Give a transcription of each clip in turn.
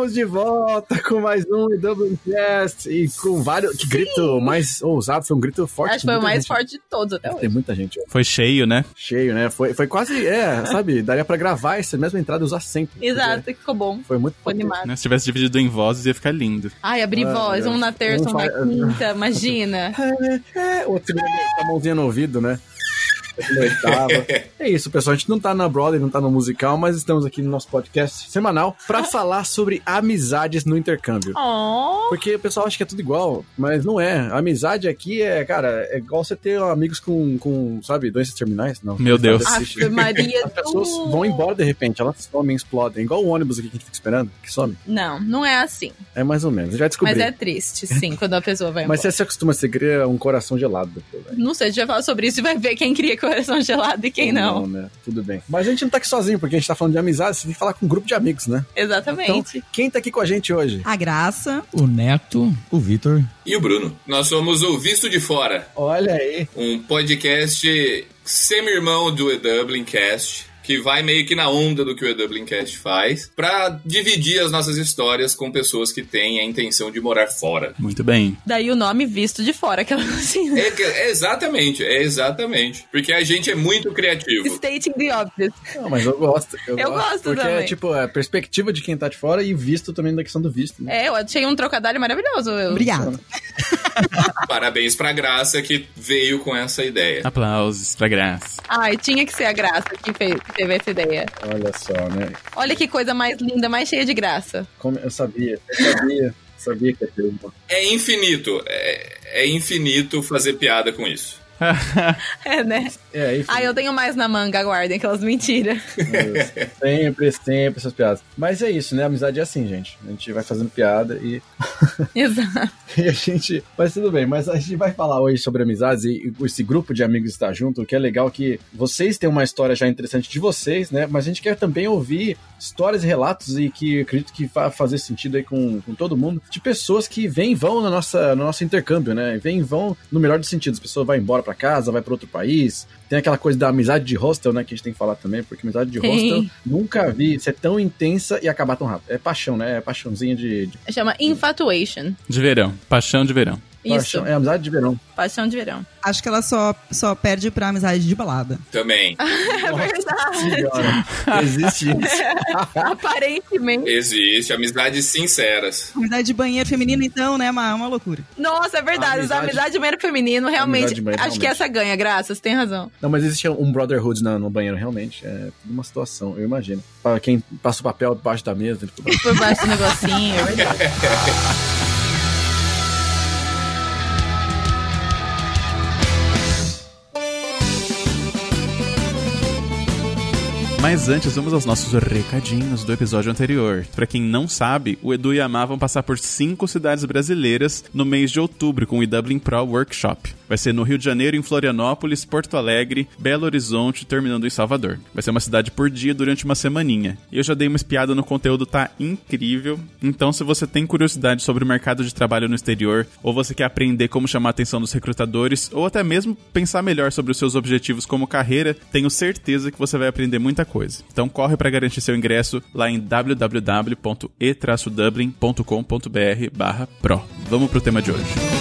Estamos de volta com mais um Doublecast e com vários. Que grito mais ousado, foi um grito forte. Acho que foi o mais gente. forte de todos até hoje. Tem muita gente. Foi cheio, né? Cheio, né? Foi, foi quase, é, sabe? Daria pra gravar essa mesma entrada e usar sempre. Exato, ficou bom. Foi muito foi animado. Né? Se tivesse dividido em vozes, ia ficar lindo. Ai, abrir ah, voz, um na terça, um, um na quinta, imagina. É, é, outro com a mãozinha no ouvido, né? é isso, pessoal. A gente não tá na Broadway, não tá no musical, mas estamos aqui no nosso podcast semanal para falar sobre amizades no intercâmbio. Oh. Porque o pessoal acha que é tudo igual, mas não é. A amizade aqui é, cara, é igual você ter amigos com, com sabe, doenças terminais. Não. Meu Deus. Ave Maria. As pessoas vão embora de repente, elas somem, explodem. Igual o ônibus aqui que a gente fica esperando, que some. Não, não é assim. É mais ou menos. Já descobri. Mas é triste, sim, quando a pessoa vai embora. Mas você se acostuma, você cria um coração gelado depois. Não sei, a gente vai falar sobre isso e vai ver quem cria coração gelado e quem não. Não, né? Tudo bem. Mas a gente não tá aqui sozinho, porque a gente tá falando de amizade, você tem que falar com um grupo de amigos, né? Exatamente. Então, quem tá aqui com a gente hoje? A Graça. O Neto. O Vitor. E o Bruno. Nós somos o Visto de Fora. Olha aí. Um podcast semi-irmão do E Dublin Cast que vai meio que na onda do que o EW Cast faz, para dividir as nossas histórias com pessoas que têm a intenção de morar fora. Muito bem. Daí o nome visto de fora, aquela assim. É, é, exatamente, é exatamente. Porque a gente é muito criativo. Stating the obvious. Não, mas eu gosto. Eu, eu gosto, gosto porque também. é tipo a perspectiva de quem tá de fora e visto também da questão do visto. Né? É, eu achei um trocadilho maravilhoso. Eu... Obrigado. Parabéns pra Graça que veio com essa ideia. Aplausos pra Graça. Ai, tinha que ser a Graça que fez, teve essa ideia. Olha só, né? Olha que coisa mais linda, mais cheia de graça. Como eu sabia, eu sabia, sabia que ia ter uma. É infinito, é, é infinito fazer piada com isso. É, né? É, enfim. Ah, eu tenho mais na manga, aguardem, aquelas mentiras. sempre, sempre essas piadas. Mas é isso, né? A amizade é assim, gente. A gente vai fazendo piada e. Exato. e a gente. Mas tudo bem, mas a gente vai falar hoje sobre amizades e esse grupo de amigos está junto, o que é legal que vocês têm uma história já interessante de vocês, né? Mas a gente quer também ouvir histórias e relatos e que acredito que vai fazer sentido aí com, com todo mundo, de pessoas que vêm e vão na nossa, no nosso intercâmbio, né? Vêm e vão no melhor dos sentidos. A pessoa vai embora para casa, vai para outro país. Tem aquela coisa da amizade de hostel, né? Que a gente tem que falar também, porque amizade de hostel nunca vi ser tão intensa e acabar tão rápido. É paixão, né? É paixãozinha de. de... Chama infatuation. De verão. Paixão de verão. Isso. é amizade de verão. Paixão de verão. Acho que ela só, só perde pra amizade de balada. Também. é verdade. Existe isso. Aparentemente. Existe. Amizades sinceras. Amizade de banheiro feminino, então, né? É uma, uma loucura. Nossa, é verdade. Amizade, amizade de banheiro feminino, realmente. Banheiro, acho realmente. que essa ganha, graças. Tem razão. Não, mas existe um brotherhood no, no banheiro, realmente. É uma situação, eu imagino. Para quem passa o papel debaixo da mesa. Por baixo do negocinho, Mas antes, vamos aos nossos recadinhos do episódio anterior. Para quem não sabe, o Edu e a Má vão passar por cinco cidades brasileiras no mês de outubro com o Dublin Pro Workshop. Vai ser no Rio de Janeiro, em Florianópolis, Porto Alegre, Belo Horizonte, terminando em Salvador. Vai ser uma cidade por dia durante uma semaninha. E eu já dei uma espiada no conteúdo, tá incrível. Então, se você tem curiosidade sobre o mercado de trabalho no exterior, ou você quer aprender como chamar a atenção dos recrutadores, ou até mesmo pensar melhor sobre os seus objetivos como carreira, tenho certeza que você vai aprender muita coisa. Então, corre para garantir seu ingresso lá em www.e-dublin.com.br/pro. Vamos pro tema de hoje.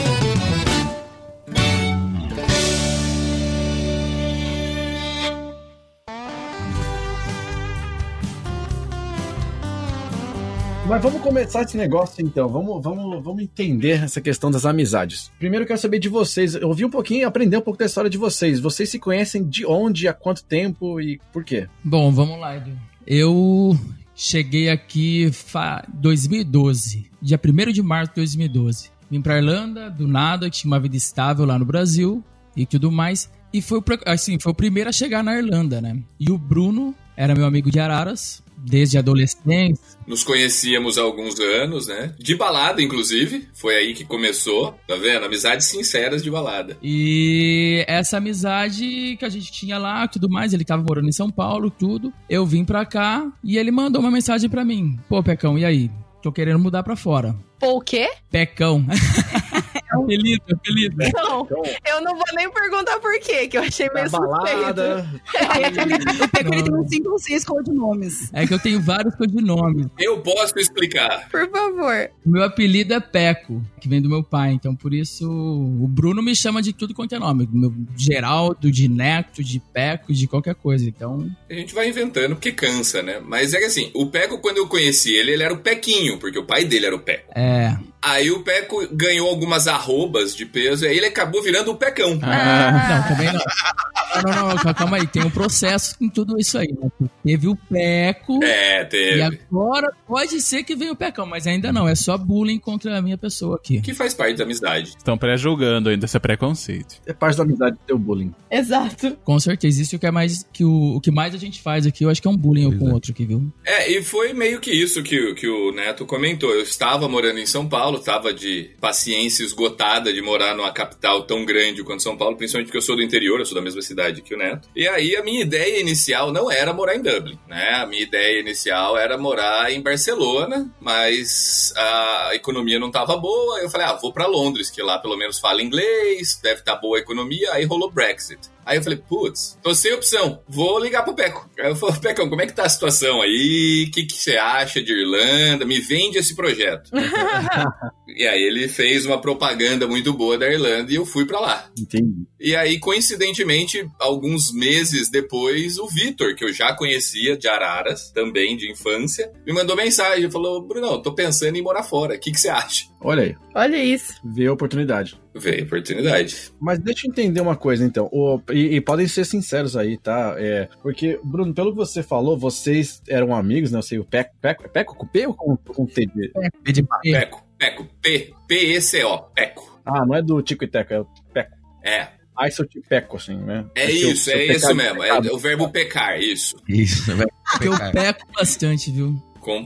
Mas vamos começar esse negócio então. Vamos, vamos, vamos entender essa questão das amizades. Primeiro eu quero saber de vocês. Eu ouvi um pouquinho aprender um pouco da história de vocês. Vocês se conhecem de onde, há quanto tempo e por quê? Bom, vamos lá, Edu. Eu cheguei aqui em 2012, dia 1 de março de 2012. Vim pra Irlanda, do nada, tinha uma vida estável lá no Brasil e tudo mais. E foi, assim, foi o primeiro a chegar na Irlanda, né? E o Bruno era meu amigo de Araras, desde adolescente. Nos conhecíamos há alguns anos, né? De balada, inclusive. Foi aí que começou, tá vendo? Amizades sinceras de balada. E essa amizade que a gente tinha lá, tudo mais, ele tava morando em São Paulo, tudo. Eu vim pra cá e ele mandou uma mensagem pra mim. Pô, Pecão, e aí? Tô querendo mudar pra fora. Pô, o quê? Pecão. É Apelido, apelido. Não, eu não vou nem perguntar por quê, que eu achei meio balada. o Peco ele tem uns 5 ou 6 codinomes. É que eu tenho vários codinomes. Eu posso explicar. Por favor. Meu apelido é Peco, que vem do meu pai. Então, por isso, o Bruno me chama de tudo quanto é nome. Meu Geraldo, de Neto, de Peco, de qualquer coisa. Então. A gente vai inventando porque cansa, né? Mas é que assim, o Peco, quando eu conheci ele, ele era o Pequinho, porque o pai dele era o Peco. É. Aí o Peco ganhou algumas arrobas de peso e aí ele acabou virando o Pecão. Ah, não, também não. Não, não, não, calma aí, tem um processo com tudo isso aí. Né? Teve o Peco. É, teve. E agora pode ser que venha o Pecão, mas ainda não, é só bullying contra a minha pessoa aqui. Que faz parte da amizade. Estão pré-julgando ainda esse preconceito. É parte da amizade ter o bullying. Exato. Com certeza, isso que é mais que o, o que mais a gente faz aqui, eu acho que é um bullying um com o outro aqui, viu? É, e foi meio que isso que, que o Neto comentou. Eu estava morando em São Paulo, estava de paciência esgotada de morar numa capital tão grande quanto São Paulo, principalmente porque eu sou do interior, eu sou da mesma cidade que o Neto. E aí a minha ideia inicial não era morar em Dublin, né? A minha ideia inicial era morar em Barcelona, mas a economia não estava boa. Eu falei, ah, vou para Londres, que lá pelo menos fala inglês, deve estar tá boa a economia. Aí rolou Brexit. Aí eu falei, putz, tô sem opção, vou ligar pro Peco. Aí eu falei, Pecão, como é que tá a situação aí? O que, que você acha de Irlanda? Me vende esse projeto. e aí ele fez uma propaganda muito boa da Irlanda e eu fui para lá. Entendi. E aí, coincidentemente, alguns meses depois, o Vitor, que eu já conhecia de Araras, também de infância, me mandou mensagem, falou, Brunão, tô pensando em morar fora, o que, que você acha? Olha aí. Olha isso. Vê a oportunidade. Veio oportunidade. Mas deixa eu entender uma coisa, então. O, e, e, podem ser sinceros aí, tá? É, porque, Bruno, pelo que você falou, vocês eram amigos, né? Eu sei, o Peco. Peco, Peco com P ou com, com T de... P de Peco. Peco. P. P-E-C-O. Peco. Ah, não é do Tico e Teco, é o Peco. É. Ah, isso eu te peco, assim, né? É Porque isso, é isso mesmo. É o verbo pecar, isso. Isso, é Porque eu peco bastante, viu?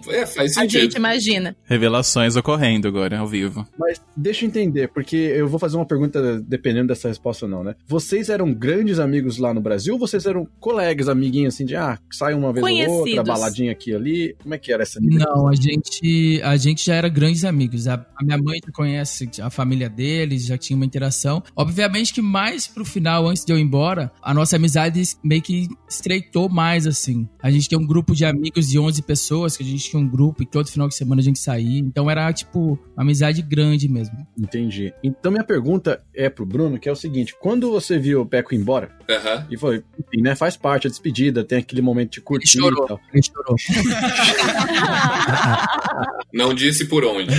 É, faz sentido. A gente imagina. Revelações ocorrendo agora, ao vivo. Mas deixa eu entender, porque eu vou fazer uma pergunta dependendo dessa resposta ou não, né? Vocês eram grandes amigos lá no Brasil ou vocês eram colegas, amiguinhos, assim, de, ah, sai uma vez Conhecidos. ou outra, baladinha aqui e ali? Como é que era essa Não, a gente, a gente já era grandes amigos. A, a minha mãe conhece a família deles, já tinha uma interação. Obviamente que mais pro final, antes de eu ir embora, a nossa amizade meio que estreitou mais, assim. A gente tem um grupo de amigos de 11 pessoas que a gente tinha um grupo e todo final de semana a gente saía. Então era, tipo, uma amizade grande mesmo. Entendi. Então minha pergunta é pro Bruno, que é o seguinte: quando você viu o Peco embora, uhum. e foi, enfim, né? Faz parte, a despedida, tem aquele momento de curtir ele chorou, e tal. Ele chorou. Não disse por onde.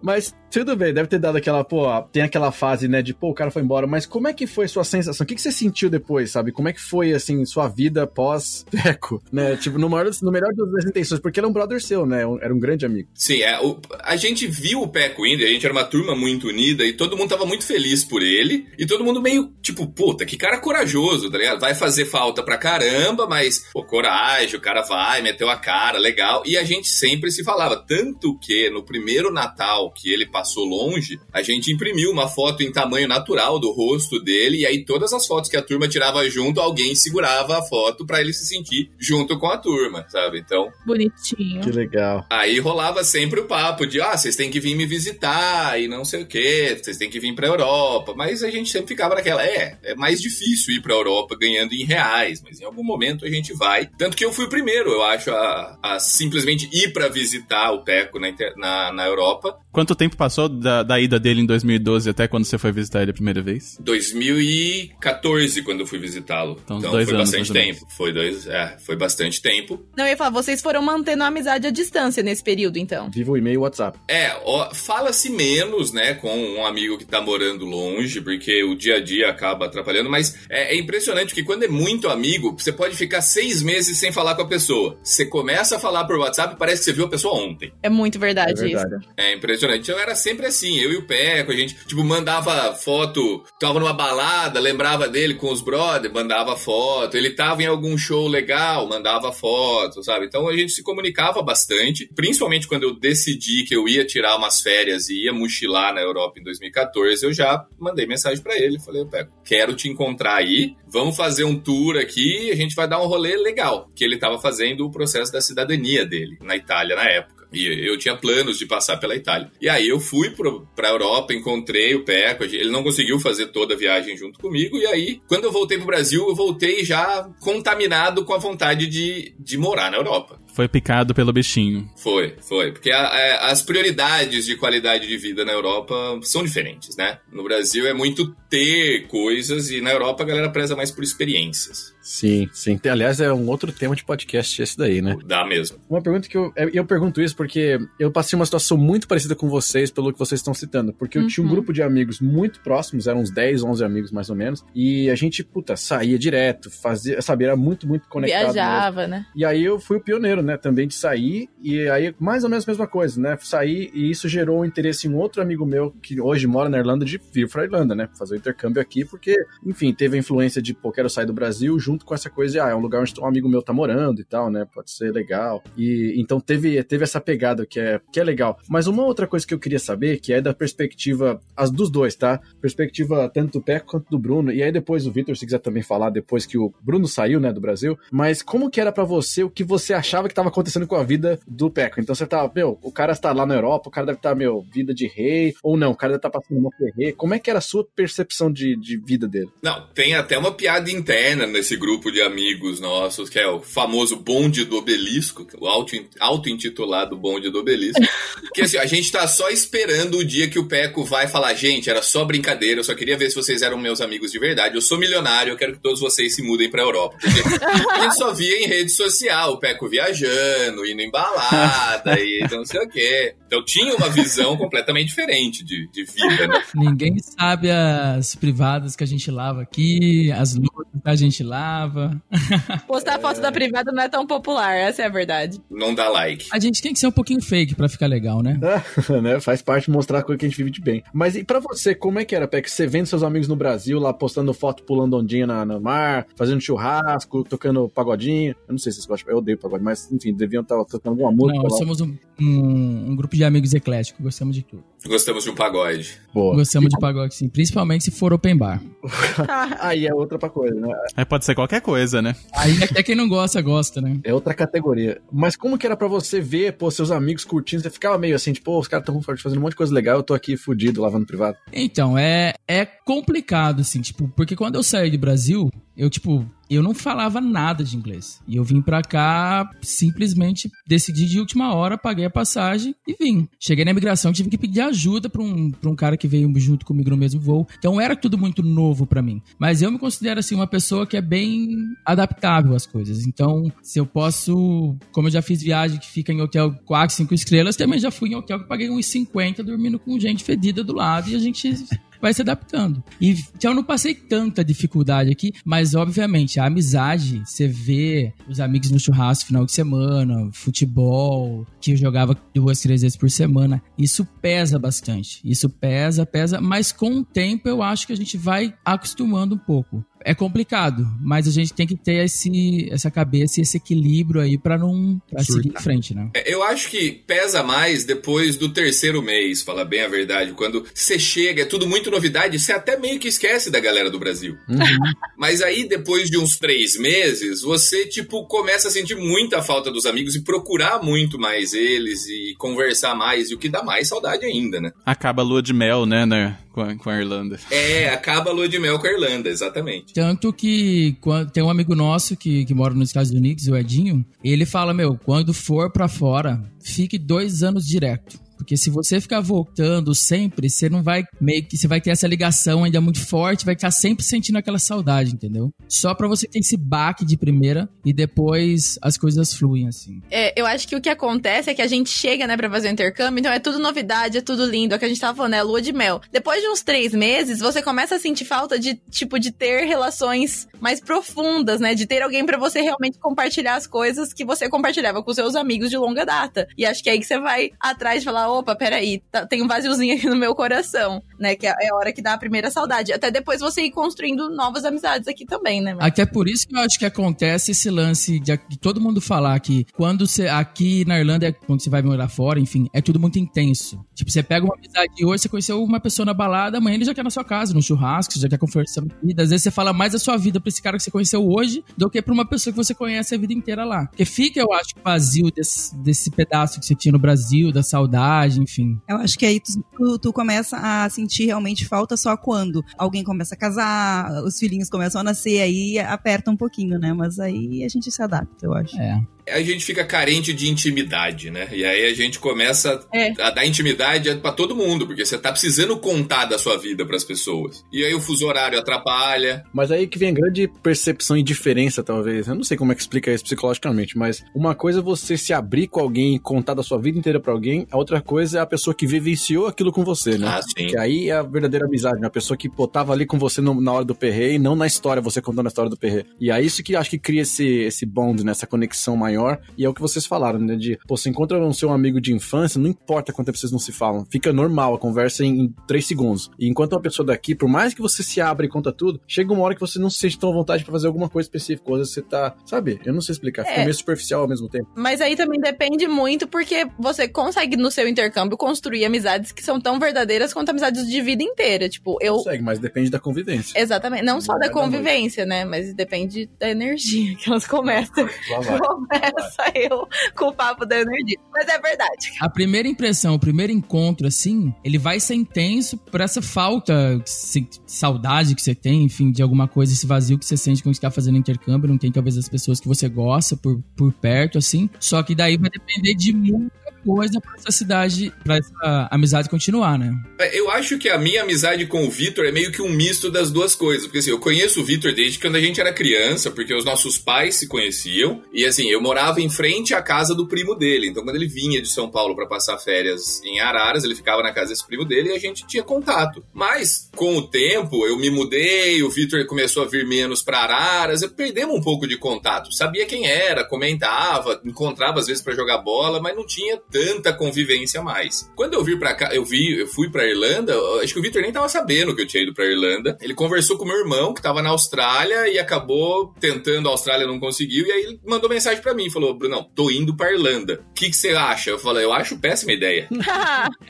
mas tudo bem, deve ter dado aquela, pô, tem aquela fase, né, de pô, o cara foi embora, mas como é que foi sua sensação? O que, que você sentiu depois, sabe? Como é que foi, assim, sua vida pós-Peco, né? Tipo, no, maior, no melhor das intenções, porque ele é um brother seu, né? Era um grande amigo. Sim, é, o, a gente viu o Peco indo, a gente era uma turma muito unida e todo mundo tava muito feliz por ele e todo mundo meio, tipo, puta, que cara corajoso, tá ligado? Vai fazer falta pra caramba, mas, pô, coragem, o cara vai, meteu a cara, legal. E a gente sempre se falava, tanto que no primeiro Natal que ele passou longe, a gente imprimiu uma foto em tamanho natural do rosto dele, e aí todas as fotos que a turma tirava junto, alguém segurava a foto para ele se sentir junto com a turma, sabe? Então. Bonitinho. Que legal. Aí rolava sempre o papo de, ah, vocês têm que vir me visitar e não sei o quê, vocês têm que vir pra Europa. Mas a gente sempre ficava naquela, é, é mais difícil ir pra Europa ganhando em reais, mas em algum momento a gente vai. Tanto que eu fui o primeiro, eu acho, a, a simplesmente ir para visitar o Peco na, na, na Europa. Quanto tempo passou da, da, ida dele em 2012 até quando você foi visitar ele a primeira vez? 2014, quando eu fui visitá-lo. Então, então dois foi anos, bastante tempo. Foi dois, é, foi bastante tempo. Não, eu ia falar, vocês foram mantendo a amizade à distância nesse período, então. Viva o e-mail WhatsApp. É, fala-se menos, né, com um amigo que tá morando longe, porque o dia a dia acaba atrapalhando, mas é, é impressionante que quando é muito amigo, você pode ficar seis meses sem falar com a pessoa. Você começa a falar por WhatsApp, parece que você viu a pessoa ontem. É muito verdade, é verdade. isso. É impressionante. Então era sempre assim, eu e o Peco, a gente, tipo, mandava foto, tava numa balada, lembrava dele com os brothers, mandava foto. Ele tava em algum show legal, mandava foto, sabe? Então a gente se comunicava bastante, principalmente quando eu decidi que eu ia tirar umas férias e ia mochilar na Europa em 2014, eu já mandei mensagem para ele, falei, Peco, quero te encontrar aí, vamos fazer um tour aqui, a gente vai dar um rolê legal, que ele tava fazendo o processo da cidadania dele na Itália na época. E eu tinha planos de passar pela Itália. E aí eu fui pro, pra Europa, encontrei o Peco, ele não conseguiu fazer toda a viagem junto comigo, e aí, quando eu voltei pro Brasil, eu voltei já contaminado com a vontade de, de morar na Europa. Foi picado pelo bichinho. Foi, foi. Porque a, a, as prioridades de qualidade de vida na Europa são diferentes, né? No Brasil é muito ter coisas e na Europa a galera preza mais por experiências. Sim, sim. Aliás, é um outro tema de podcast esse daí, né? Dá mesmo. Uma pergunta que eu. Eu pergunto isso porque eu passei uma situação muito parecida com vocês, pelo que vocês estão citando. Porque eu uhum. tinha um grupo de amigos muito próximos, eram uns 10, 11 amigos mais ou menos. E a gente, puta, saía direto, fazia, sabe, era muito, muito conectado. Viajava, mesmo. né? E aí eu fui o pioneiro, né, também de sair. E aí, mais ou menos a mesma coisa, né? Sair e isso gerou um interesse em outro amigo meu que hoje mora na Irlanda de vir pra Irlanda, né? Fazer intercâmbio aqui, porque, enfim, teve a influência de, pô, quero sair do Brasil junto com essa coisa de, ah, é um lugar onde um amigo meu tá morando e tal, né? Pode ser legal. E então teve, teve essa pegada que é, que é legal. Mas uma outra coisa que eu queria saber, que é da perspectiva, as dos dois, tá? Perspectiva tanto do Peco quanto do Bruno. E aí depois o Vitor, se quiser também falar, depois que o Bruno saiu, né, do Brasil. Mas como que era para você, o que você achava que tava acontecendo com a vida do Peco? Então você tava, meu, o cara está lá na Europa, o cara deve estar, tá, meu, vida de rei, ou não, o cara deve estar tá passando uma rei. Como é que era a sua percepção de, de vida dele? Não, tem até uma piada interna nesse grupo de amigos nossos, que é o famoso bonde do obelisco, o auto-intitulado bonde do obelisco. que assim, a gente tá só esperando o dia que o Peco vai falar, gente, era só brincadeira, eu só queria ver se vocês eram meus amigos de verdade. Eu sou milionário, eu quero que todos vocês se mudem pra Europa. Porque a gente só via em rede social o Peco viajando, indo em balada e não sei o quê. Então tinha uma visão completamente diferente de, de vida, né? Ninguém sabe as privadas que a gente lava aqui, as luzes que a gente lava. Postar foto da privada não é tão popular, essa é a verdade. Não dá like. A gente tem que ser um pouquinho fake pra ficar legal, né? né? Faz parte mostrar a coisa que a gente vive de bem. Mas e pra você, como é que era, Peck? Você vendo seus amigos no Brasil lá postando foto pulando ondinha na, no mar, fazendo churrasco, tocando pagodinho. Eu não sei se vocês gostam, eu odeio pagode, mas enfim, deviam estar tocando alguma música. Não, somos um, um, um grupo de amigos ecléticos, gostamos de tudo. Gostamos de um pagode. Boa. Gostamos de pagode, sim. Principalmente se for open bar. Aí é outra coisa, né? Aí pode ser qualquer coisa, né? Aí até quem não gosta, gosta, né? É outra categoria. Mas como que era para você ver, pô, seus amigos curtindo? Você ficava meio assim, tipo, os caras estão fazendo um monte de coisa legal, eu tô aqui fudido, lavando privado. Então, é, é complicado, assim, tipo, porque quando eu saí do Brasil, eu, tipo, eu não falava nada de inglês. E eu vim pra cá, simplesmente decidi de última hora, paguei a passagem e vim. Cheguei na imigração, tive que pedir ajuda pra um, pra um cara que veio junto comigo no mesmo voo. Então era tudo muito novo para mim. Mas eu me considero, assim, uma pessoa que é bem adaptável às coisas. Então, se eu posso, como eu já fiz viagem que fica em hotel 4, 5 estrelas, também já fui em hotel que paguei uns 50 dormindo com gente fedida do lado e a gente vai se adaptando. E então, eu não passei tanta dificuldade aqui, mas obviamente a amizade, você vê os amigos no churrasco final de semana, futebol, que eu jogava duas, três vezes por semana, isso pesa bastante. Isso pesa, pesa, mas com o tempo eu acho que a gente vai acostumando um pouco é complicado, mas a gente tem que ter esse, essa cabeça e esse equilíbrio aí para não pra seguir em frente, né? É, eu acho que pesa mais depois do terceiro mês, fala bem a verdade. Quando você chega, é tudo muito novidade, você até meio que esquece da galera do Brasil. Uhum. mas aí, depois de uns três meses, você, tipo, começa a sentir muita falta dos amigos e procurar muito mais eles e conversar mais, e o que dá mais saudade ainda, né? Acaba a lua de mel, né, né? Com a, com a Irlanda. É, acaba a lua de mel com a Irlanda, exatamente. Tanto que quando, tem um amigo nosso que, que mora nos Estados Unidos, o Edinho, ele fala, meu, quando for para fora, fique dois anos direto. Porque se você ficar voltando sempre, você não vai meio que você vai ter essa ligação ainda muito forte, vai estar sempre sentindo aquela saudade, entendeu? Só para você ter esse baque de primeira e depois as coisas fluem assim. É, eu acho que o que acontece é que a gente chega, né, para fazer o intercâmbio, então é tudo novidade, é tudo lindo, é o que a gente tava falando, é lua de mel. Depois de uns três meses, você começa a sentir falta de, tipo, de ter relações mais profundas, né? De ter alguém para você realmente compartilhar as coisas que você compartilhava com seus amigos de longa data. E acho que é aí que você vai atrás de falar, opa, peraí, tá, tem um vaziozinho aqui no meu coração, né? Que é é a hora que dá a primeira saudade. Até depois você ir construindo novas amizades aqui também, né? Até por isso que eu acho que acontece esse lance de, de todo mundo falar que quando você. Aqui na Irlanda, quando você vai morar fora, enfim, é tudo muito intenso. Tipo, você pega uma amizade hoje, você conheceu uma pessoa na balada, amanhã ele já quer na sua casa, no churrasco, você já quer conversar na vida. Às vezes você fala mais da sua vida pra esse cara que você conheceu hoje do que pra uma pessoa que você conhece a vida inteira lá. Porque fica, eu acho, vazio desse, desse pedaço que você tinha no Brasil, da saudade, enfim. Eu acho que aí tu, tu, tu começa a sentir realmente falta só quando alguém começa a casar, os filhinhos começam a nascer, aí aperta um pouquinho, né? Mas aí a gente se adapta, eu acho. É. a gente fica carente de intimidade, né? E aí a gente começa É. a dar intimidade pra todo mundo, porque você tá precisando contar da sua vida pras pessoas. E aí o fuso horário atrapalha. Mas aí que vem a grande percepção e diferença, talvez. Eu não sei como é que explica isso psicologicamente, mas uma coisa é você se abrir com alguém e contar da sua vida inteira pra alguém, a outra coisa é a pessoa que vivenciou aquilo com você, né? Ah, sim. Que aí é a verdadeira amizade, né? A pessoa que pô, tava ali com você no- na hora do perre e não na história, você contando a história do perre. E é isso que acho que cria esse, esse bond, né? Essa conexão maior. E é o que vocês falaram, né? De, pô, você encontra um seu amigo de infância, não importa quanto tempo vocês não se falam. Fica normal a conversa em, em três segundos. E enquanto uma pessoa daqui, por mais que você se abra e conta tudo, chega uma hora que você não se sente tão à vontade pra fazer alguma coisa específica. Ou você tá, sabe? Eu não sei explicar. Fica É. meio superficial ao mesmo tempo. Mas aí também depende muito, porque você consegue, no seu intercâmbio, construir amizades que são tão verdadeiras quanto amizades de vida inteira. Tipo, eu. Consegue, mas depende da convivência. Exatamente. Não só Não da vai dar convivência, né? Mas depende da energia que elas começam. Lá vai. Começa eu com o papo da energia. Mas é verdade. A primeira impressão, o primeiro encontro, assim, ele vai ser intenso por essa falta, se- saudade que você tem, enfim, de alguma coisa, esse vazio que você sente quando você tá fazendo intercâmbio, não tem talvez as pessoas que você gosta por, por perto, assim. Só que daí vai depender de muita coisa pra essa cidade, pra essa amizade continuar, né? Eu acho que a minha amizade com o Vitor é meio que um misto das duas coisas. Porque assim, eu conheço o Vitor desde quando a gente era criança, porque os nossos pais se conheciam. E assim, eu morava em frente à casa do primo dele. Então, quando ele vinha de São Paulo pra passar férias em Araras, ele ficava na casa desse primo dele e a gente tinha contato. Mas, com o tempo, eu me mudei, o Vitor começou a vir menos pra Araras, eu perdemos um pouco de contato. Sabia quem era, comentava, encontrava às vezes pra jogar bola, mas não tinha tanta convivência mais. Quando eu vir para cá, eu vi, eu fui pra Irlanda, acho que o Victor nem tava sabendo que eu tinha ido pra Irlanda. Ele conversou com meu irmão, que tava na Austrália, e acabou tentando a Austrália, não conseguiu, e aí ele mandou mensagem pra mim, falou, Brunão, tô indo pra Irlanda. O que que você acha? Eu falei, eu acho péssima ideia.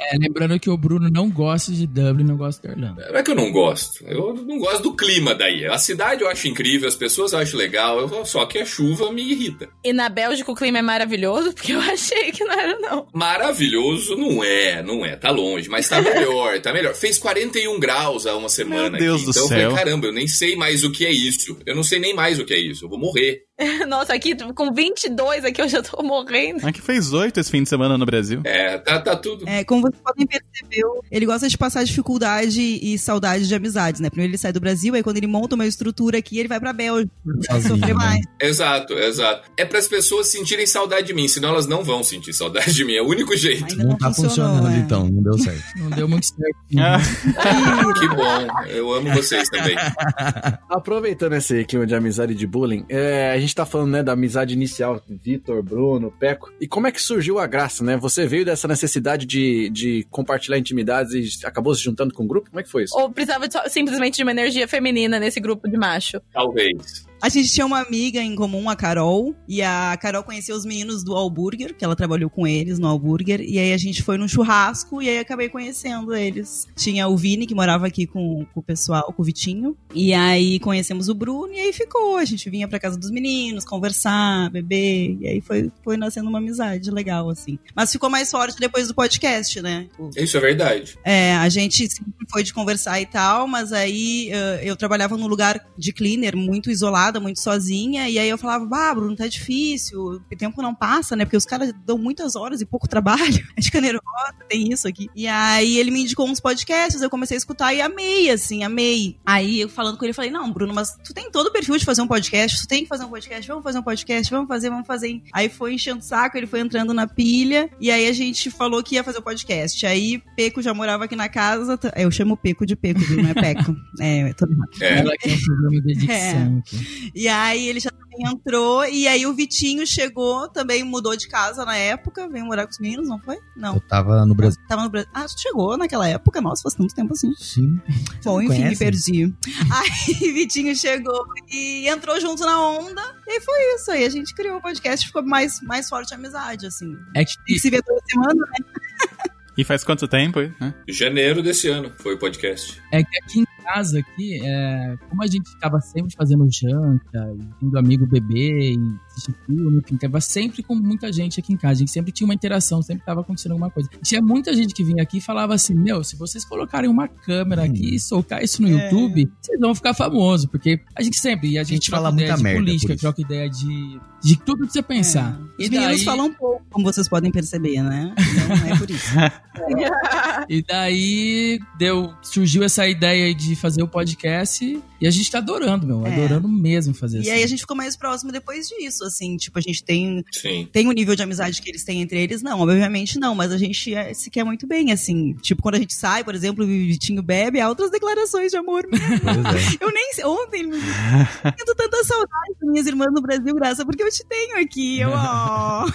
É, lembrando que o Bruno não gosta de Dublin, não gosta da Irlanda. Não é que eu não gosto. Eu não gosto do clima daí. A cidade eu acho incrível, as pessoas eu acho legal, eu- só que a chuva me irrita. e na Bélgica o clima é maravilhoso, porque eu achei que não era, não. Maravilhoso não é, não é, tá longe, mas tá melhor, tá melhor. Fez 41 graus há uma semana Meu Deus aqui, do então eu céu. falei, caramba, eu nem sei mais o que é isso. Eu não sei nem mais o que é isso, eu vou morrer. Nossa, aqui com 22 aqui eu já tô morrendo. Aqui fez oito esse fim de semana no Brasil. É, tá, tá tudo. É, como vocês podem perceber, ele gosta de passar dificuldade e saudade de amizades, né? Primeiro ele sai do Brasil, aí quando ele monta uma estrutura aqui, ele vai pra Bélgica. Sozinho, Sofrer né? mais. Exato, exato. É para as pessoas sentirem saudade de mim, senão elas não vão sentir saudade de mim. É o único jeito. Ainda Não, não, tá funcionando, é. então. Não deu certo. Não deu muito certo. Ah, Que bom. Eu amo vocês também. Aproveitando esse clima de amizade e de bullying, é, a gente tá falando, né, da amizade inicial, Vitor, Bruno, Peco. E como é que surgiu a graça, né? Você veio dessa necessidade de, de compartilhar intimidades e acabou se juntando com o grupo? Como é que foi isso? Ou precisava de simplesmente de uma energia feminina nesse grupo de macho. Talvez. A gente tinha uma amiga em comum, a Carol, e a Carol conheceu os meninos do Alburger, que ela trabalhou com eles no Alburger, e aí a gente foi num churrasco e aí acabei conhecendo eles. Tinha o Vini, que morava aqui com, com o pessoal, com o Vitinho, e aí conhecemos o Bruno, e aí ficou. A gente vinha pra casa dos meninos, conversar, beber, e aí foi, foi nascendo uma amizade legal, assim. Mas ficou mais forte depois do podcast, né? O- Isso é verdade. é, a gente sempre foi de conversar e tal, mas aí eh, eu trabalhava num lugar de cleaner muito isolada, muito sozinha, e aí eu falava, bah, Bruno, tá difícil, o tempo não passa, né? Porque os caras dão muitas horas e pouco trabalho. A gente fica nervosa, tem isso aqui. E aí ele me indicou uns podcasts, eu comecei a escutar e amei, assim, amei. Aí eu falando com ele, falei, não, Bruno, mas tu tem todo o perfil de fazer um podcast, tu tem que fazer um podcast, vamos fazer um podcast, vamos fazer, vamos fazer. Aí foi enchendo o saco, ele foi entrando na pilha, e aí a gente falou que ia fazer o podcast. Aí Peco já morava aqui na casa, eu chamo Peco de Peco, não é Peco. É, tô errado. É. Ela que é um E aí ele já também entrou, e aí o Vitinho chegou, também mudou de casa na época, veio morar com os meninos, não foi? Não. Eu tava no Brasil. Tava no Brasil. Ah, chegou naquela época, nossa, faz tanto tempo assim. Sim. Bom, enfim, me conhece? perdi. Aí Vitinho chegou e entrou junto na onda, e foi isso. Aí a gente criou o podcast, ficou mais, mais forte a amizade, assim. É que E se vê toda semana, né? E faz quanto tempo, né? Janeiro desse ano foi o podcast. É que aqui em casa, aqui, é, como a gente ficava sempre fazendo janta, indo amigo beber, e assistir filme, enfim, tava sempre com muita gente aqui em casa. A gente sempre tinha uma interação, sempre tava acontecendo alguma coisa. Tinha muita gente que vinha aqui e falava assim: Meu, se vocês colocarem uma câmera aqui e soltar isso no É. YouTube, vocês vão ficar famosos. Porque a gente sempre, e a gente, gente troca fala ideia muita de merda política, troca ideia de, de tudo que você pensar. É. Os E meninos daí- falam um pouco, como vocês podem perceber, né? Então é por isso. E daí deu, surgiu essa ideia de fazer o podcast e a gente tá adorando, meu. É. Adorando mesmo fazer E isso. aí a gente ficou mais próximo depois disso, assim, tipo, a gente tem, Sim. tem o nível de amizade que eles têm entre eles, não, obviamente não, mas a gente é- se quer muito bem, assim, tipo, quando a gente sai, por exemplo, o Vitinho bebe, há outras declarações de amor mesmo. Pois é. Eu nem sei, ontem, me sinto tanta saudade das minhas irmãs no Brasil, graça, porque eu te tenho aqui, eu, ó.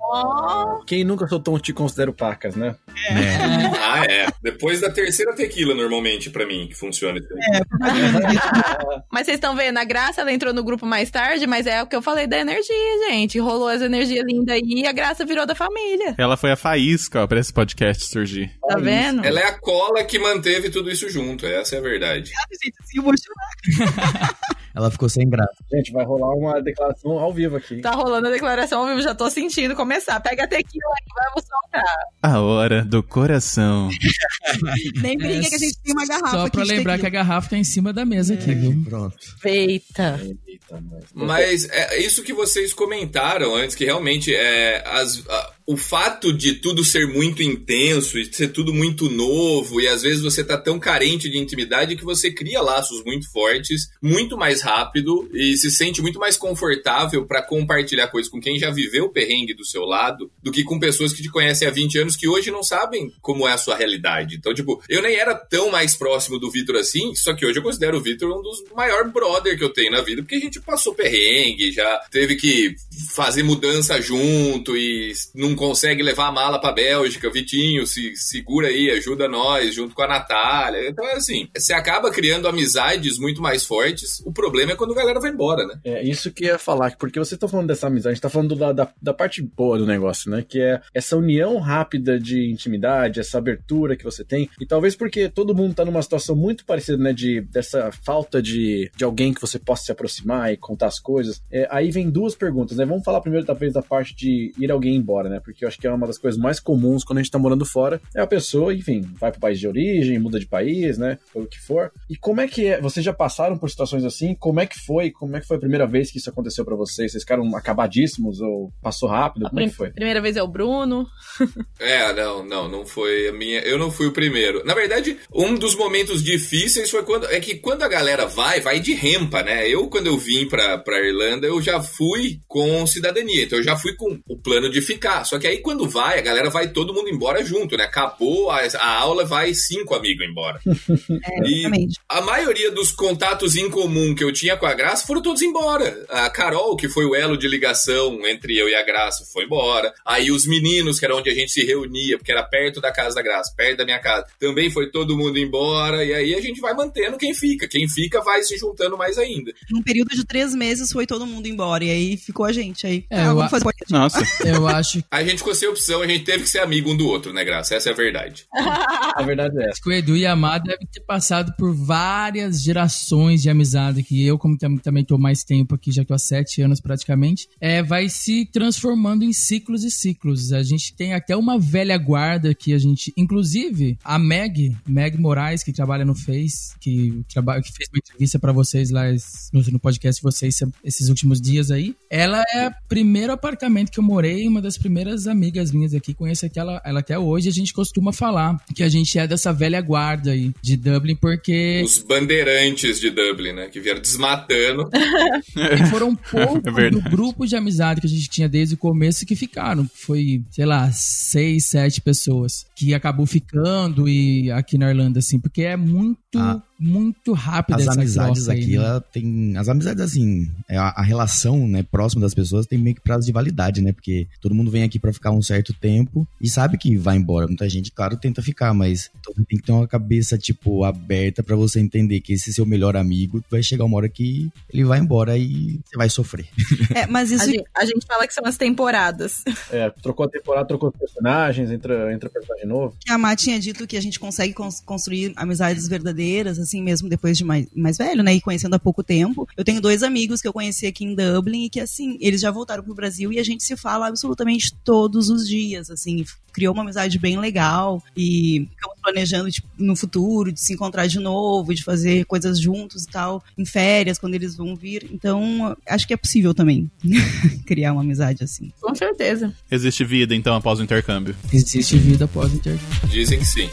Ó, Quem nunca soltou um te considero pacas, né? É. Ah, é. Depois da terceira tequila, normalmente, pra mim, que funciona isso aí. Mas vocês estão vendo, a Graça ela entrou no grupo mais tarde, mas é o que eu falei da energia, gente. Rolou as energias lindas aí e a Graça virou da família. Ela foi a faísca, ó, pra esse podcast surgir. Tá Olha vendo? Ela é a cola que manteve tudo isso junto, essa é a verdade. gente, assim, eu vou chorar. Ela ficou sem graça. Gente, vai rolar uma declaração ao vivo aqui. Tá rolando a declaração ao vivo, já tô sentindo começar. Pega a tequila aí, vamos soltar. A hora do coração. Nem brinca que a gente tem uma garrafa Só pra lembrar que a garrafa tá em cima da mesa aqui, viu? Pronto. Feita. Eita, nós. Mas é isso que vocês comentaram antes, que realmente é as, a- o fato de tudo ser muito intenso e ser tudo muito novo, e às vezes você tá tão carente de intimidade que você cria laços muito fortes, muito mais rápido e se sente muito mais confortável pra compartilhar coisas com quem já viveu o perrengue do seu lado, do que com pessoas que te conhecem há 20 anos que hoje não sabem como é a sua realidade. Então, tipo, eu nem era tão mais próximo do Vitor assim, só que hoje eu considero o Vitor um dos maiores brother que eu tenho na vida, porque a gente passou perrengue, já teve que fazer mudança junto e não consegue levar a mala pra Bélgica. Vitinho, se segura aí, ajuda nós, junto com a Natália. Então é assim, você acaba criando amizades muito mais fortes. O problema é quando a galera vai embora, né? É isso que ia falar, porque vocês estão falando dessa amizade, a gente tá falando da, da, da parte boa do negócio, né? Que é essa união rápida de intimidade, essa abertura que você tem. E talvez porque todo mundo tá numa situação muito parecida, né? De, dessa falta de, de alguém que você possa se aproximar e contar as coisas. É, aí vem duas perguntas, né? Vamos falar primeiro, talvez, da parte de ir alguém embora, né? Porque eu acho que é uma das coisas mais comuns quando a gente tá morando fora. É a pessoa, enfim, vai pro país de origem, muda de país, né? Ou o que for. E como é que é? Vocês já passaram por situações assim? Como é que foi? Como é que foi a primeira vez que isso aconteceu pra vocês? Vocês ficaram acabadíssimos ou passou rápido? A Como é que foi? Primeira vez é o Bruno. É, não, não, não foi a minha. Eu não fui o primeiro. Na verdade, um dos momentos difíceis foi quando. É que quando a galera vai, vai de rempa, né? Eu, quando eu vim pra, pra Irlanda, eu já fui com cidadania. Então eu já fui com o plano de ficar. Só que aí quando vai, a galera vai todo mundo embora junto, né? Acabou a, a aula, vai cinco amigos embora. É, E exatamente. a maioria dos contatos em comum que eu tinha com a Graça foram todos embora. A Carol, que foi o elo de ligação entre eu e a Graça, foi embora. Aí os meninos, que era onde a gente se reunia, porque era perto da casa da Graça, perto da minha casa, também foi todo mundo embora. E aí a gente vai mantendo quem fica. Quem fica vai se juntando mais ainda. Num período de três meses foi todo mundo embora. E aí ficou a gente aí. É, ah, eu vamos a-. Nossa. Eu acho A gente ficou sem opção, a gente teve que ser amigo um do outro, né, Graça? Essa é a verdade. A verdade é essa. que o Edu e a Amá devem ter passado por várias gerações de amizade, que eu, como tam- também tô mais tempo aqui, já tô há sete anos praticamente, é, vai se transformando em ciclos e ciclos. A gente tem até uma velha guarda que a gente, inclusive, a Meg, Meg Moraes, que trabalha no Face, que, traba, que fez uma entrevista pra vocês lá no, no podcast de vocês esses últimos dias aí, ela é o primeiro apartamento que eu morei, uma das primeiras amigas minhas aqui, conheço aqui ela, ela até hoje, a gente costuma falar que a gente é dessa velha guarda aí de Dublin, porque Os bandeirantes de Dublin, né? Que vieram desmatando. e foram poucos É verdade. do grupo de amizade que a gente tinha desde o começo que ficaram. Foi, sei lá, seis, sete pessoas que acabou ficando e aqui na Irlanda, assim, porque é muito Ah. Muito rápida As essa amizades troca aí, aqui, né? ela tem. As amizades, assim, é a, a relação, né, próxima das pessoas tem meio que prazo de validade, né? Porque todo mundo vem aqui pra ficar um certo tempo e sabe que vai embora. Muita gente, claro, tenta ficar, mas todo mundo tem que ter uma cabeça, tipo, aberta pra você entender que esse seu melhor amigo vai chegar uma hora que ele vai embora e você vai sofrer. É, mas A isso gente, a gente fala que são as temporadas. É, trocou a temporada, trocou os personagens, entra, entra personagem novo. a Má tinha dito que a gente consegue cons- construir amizades verdadeiras, assim mesmo depois de mais, mais velho, né? E conhecendo há pouco tempo. Eu tenho dois amigos que eu conheci aqui em Dublin e que, assim, eles já voltaram pro Brasil e a gente se fala absolutamente todos os dias, assim. Criou uma amizade bem legal e ficamos planejando tipo, no futuro de se encontrar de novo, de fazer coisas juntos e tal, em férias, quando eles vão vir. Então, acho que é possível também criar uma amizade assim. Com certeza. Existe vida, então, após o intercâmbio. Existe vida após o intercâmbio. Dizem que sim.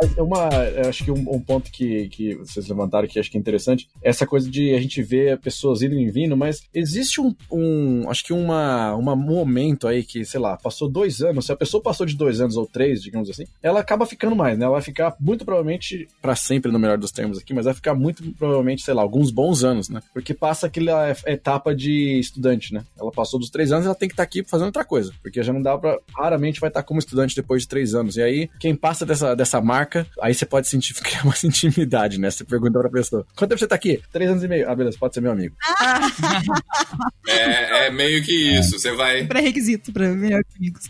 Mas é uma, eu acho que um, um ponto que, que vocês levantaram que acho que é interessante, é essa coisa de a gente ver pessoas indo e vindo, mas existe um, um acho que uma, uma momento aí que, sei lá, passou dois anos, se a pessoa passou de dois anos ou três, digamos assim, ela acaba ficando mais, né? Ela vai ficar muito provavelmente, pra sempre no melhor dos termos aqui, mas vai ficar muito provavelmente, sei lá, alguns bons anos, né? Porque passa aquela etapa de estudante, né? Ela passou dos três anos, ela tem que estar aqui fazendo outra coisa, porque já não dá pra, raramente vai estar como estudante depois de três anos. E aí, quem passa dessa, dessa marca, aí você pode sentir, criar uma intimidade, né? Você pergunta pra pessoa: quanto tempo você tá aqui? Três anos e meio. Ah, beleza, pode ser meu amigo. É, é meio que isso. Você vai. Pré-requisito para melhor amigos.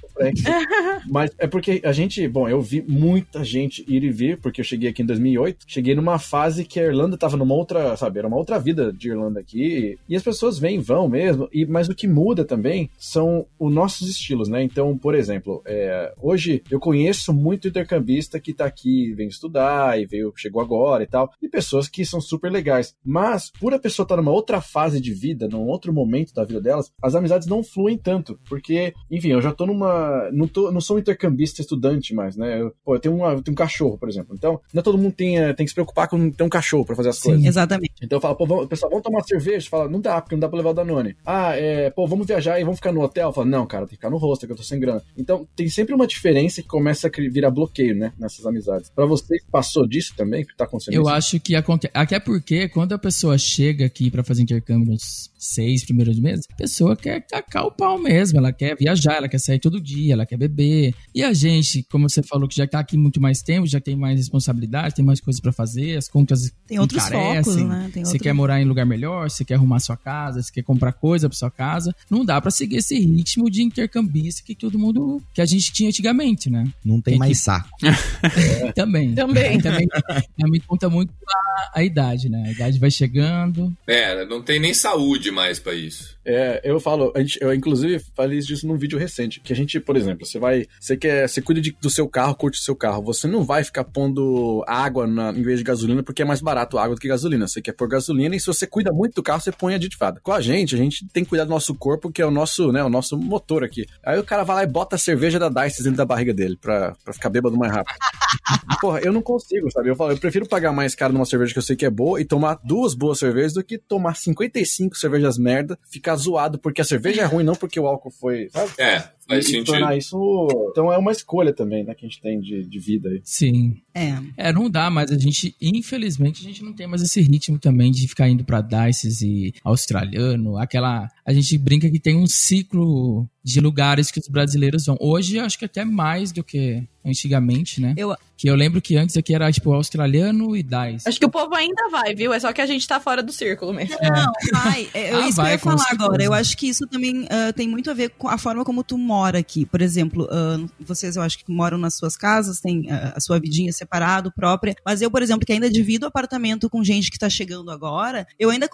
Mas é porque a gente, bom, eu vi muita gente ir e vir, porque eu cheguei aqui em 2008. Cheguei numa fase que a Irlanda tava numa outra, sabe, era uma outra vida de Irlanda aqui. E as pessoas vêm, vão mesmo. E, mas o que muda também são os nossos estilos, né? Então, por exemplo, é, hoje eu conheço muito intercambista que tá aqui, vem estudar e veio, chegou agora e tal. E pessoas que são super legais. Mas, por a pessoa estar numa outra fase de vida, num outro momento da vida delas, as amizades não fluem tanto. Porque, enfim, eu já tô numa. Não, tô, não sou um intercambista estudante mais, né? Eu, pô, eu tenho, uma, eu tenho um cachorro, por exemplo. Então, não é todo mundo tem, eh, tem que se preocupar com ter um cachorro pra fazer as Sim. coisas. Exatamente. Então eu falo, pô, vamos, pessoal, vamos tomar cerveja? Fala, não dá, porque não dá pra levar o Danone. Ah, é, pô, vamos viajar e vamos ficar no hotel? Fala, não, cara, tem que ficar no hostel, que eu tô sem grana. Então tem sempre uma diferença que começa a virar bloqueio, né, nessas amizades. Pra você, passou disso também, que tá acontecendo Eu isso? acho que acontece. Até porque quando a pessoa chega aqui pra fazer intercâmbio nos seis primeiros meses, a pessoa quer tacar o pau mesmo. Ela quer viajar, ela quer sair todo dia, ela quer beber. E a gente, como você falou, que já tá aqui muito mais tempo, já tem mais responsabilidade, tem mais coisas pra fazer, as contas Tem outros encarecem. focos, né? Tem Você outro- quer morar em lugar melhor, você quer arrumar sua casa, você quer comprar coisa pra sua casa. Não dá pra seguir esse ritmo de intercambista que todo mundo. que a gente tinha antigamente, né? Não tem Tem mais que- saco. Também. Também. também, também conta muito a, a idade, né? A idade vai chegando. É, não tem nem saúde mais pra isso. É, eu falo, gente, eu inclusive falei disso num vídeo recente, que a gente, por exemplo, você vai, você quer, você cuida de- do seu carro, curte o seu carro, você não vai ficar pondo água na, em vez de gasolina porque é mais barato água do que gasolina. Você quer pôr gasolina e se você cuida muito do carro, você põe aditivada. Com a gente, a gente tem que cuidar do nosso corpo, que é o nosso, né, o nosso motor aqui. Aí o cara vai lá e bota a cerveja da Dice dentro da barriga dele pra, pra ficar bêbado mais rápido. Porra, eu não consigo, sabe? Eu falo, eu prefiro pagar mais caro numa cerveja que eu sei que é boa e tomar duas boas cervejas do que tomar 55 cervejas merda, ficar zoado porque a cerveja é ruim, não porque o álcool foi, sabe? É, faz e, sentido. tornar isso. Então é uma escolha também, né, que a gente tem de, de vida aí. Sim. É. É, não dá, mas a gente, infelizmente, a gente não tem mais esse ritmo também de ficar indo pra Dices e australiano, aquela. A gente brinca que tem um ciclo de lugares que os brasileiros vão. Hoje, eu acho que até mais do que antigamente, né? Eu- Que eu lembro que antes aqui era, tipo, australiano e Dice. Acho que o povo ainda vai, viu? É só que a gente tá fora do círculo mesmo. Não, vai. É, é Ah, isso que eu vai, ia falar certeza. agora. Eu acho que isso também ah, tem muito a ver com a forma como tu mora aqui. Por exemplo, ah, vocês eu acho que moram nas suas casas, tem ah, a sua vidinha separado, própria. Mas eu, por exemplo, que ainda divido apartamento com gente que tá chegando agora, eu ainda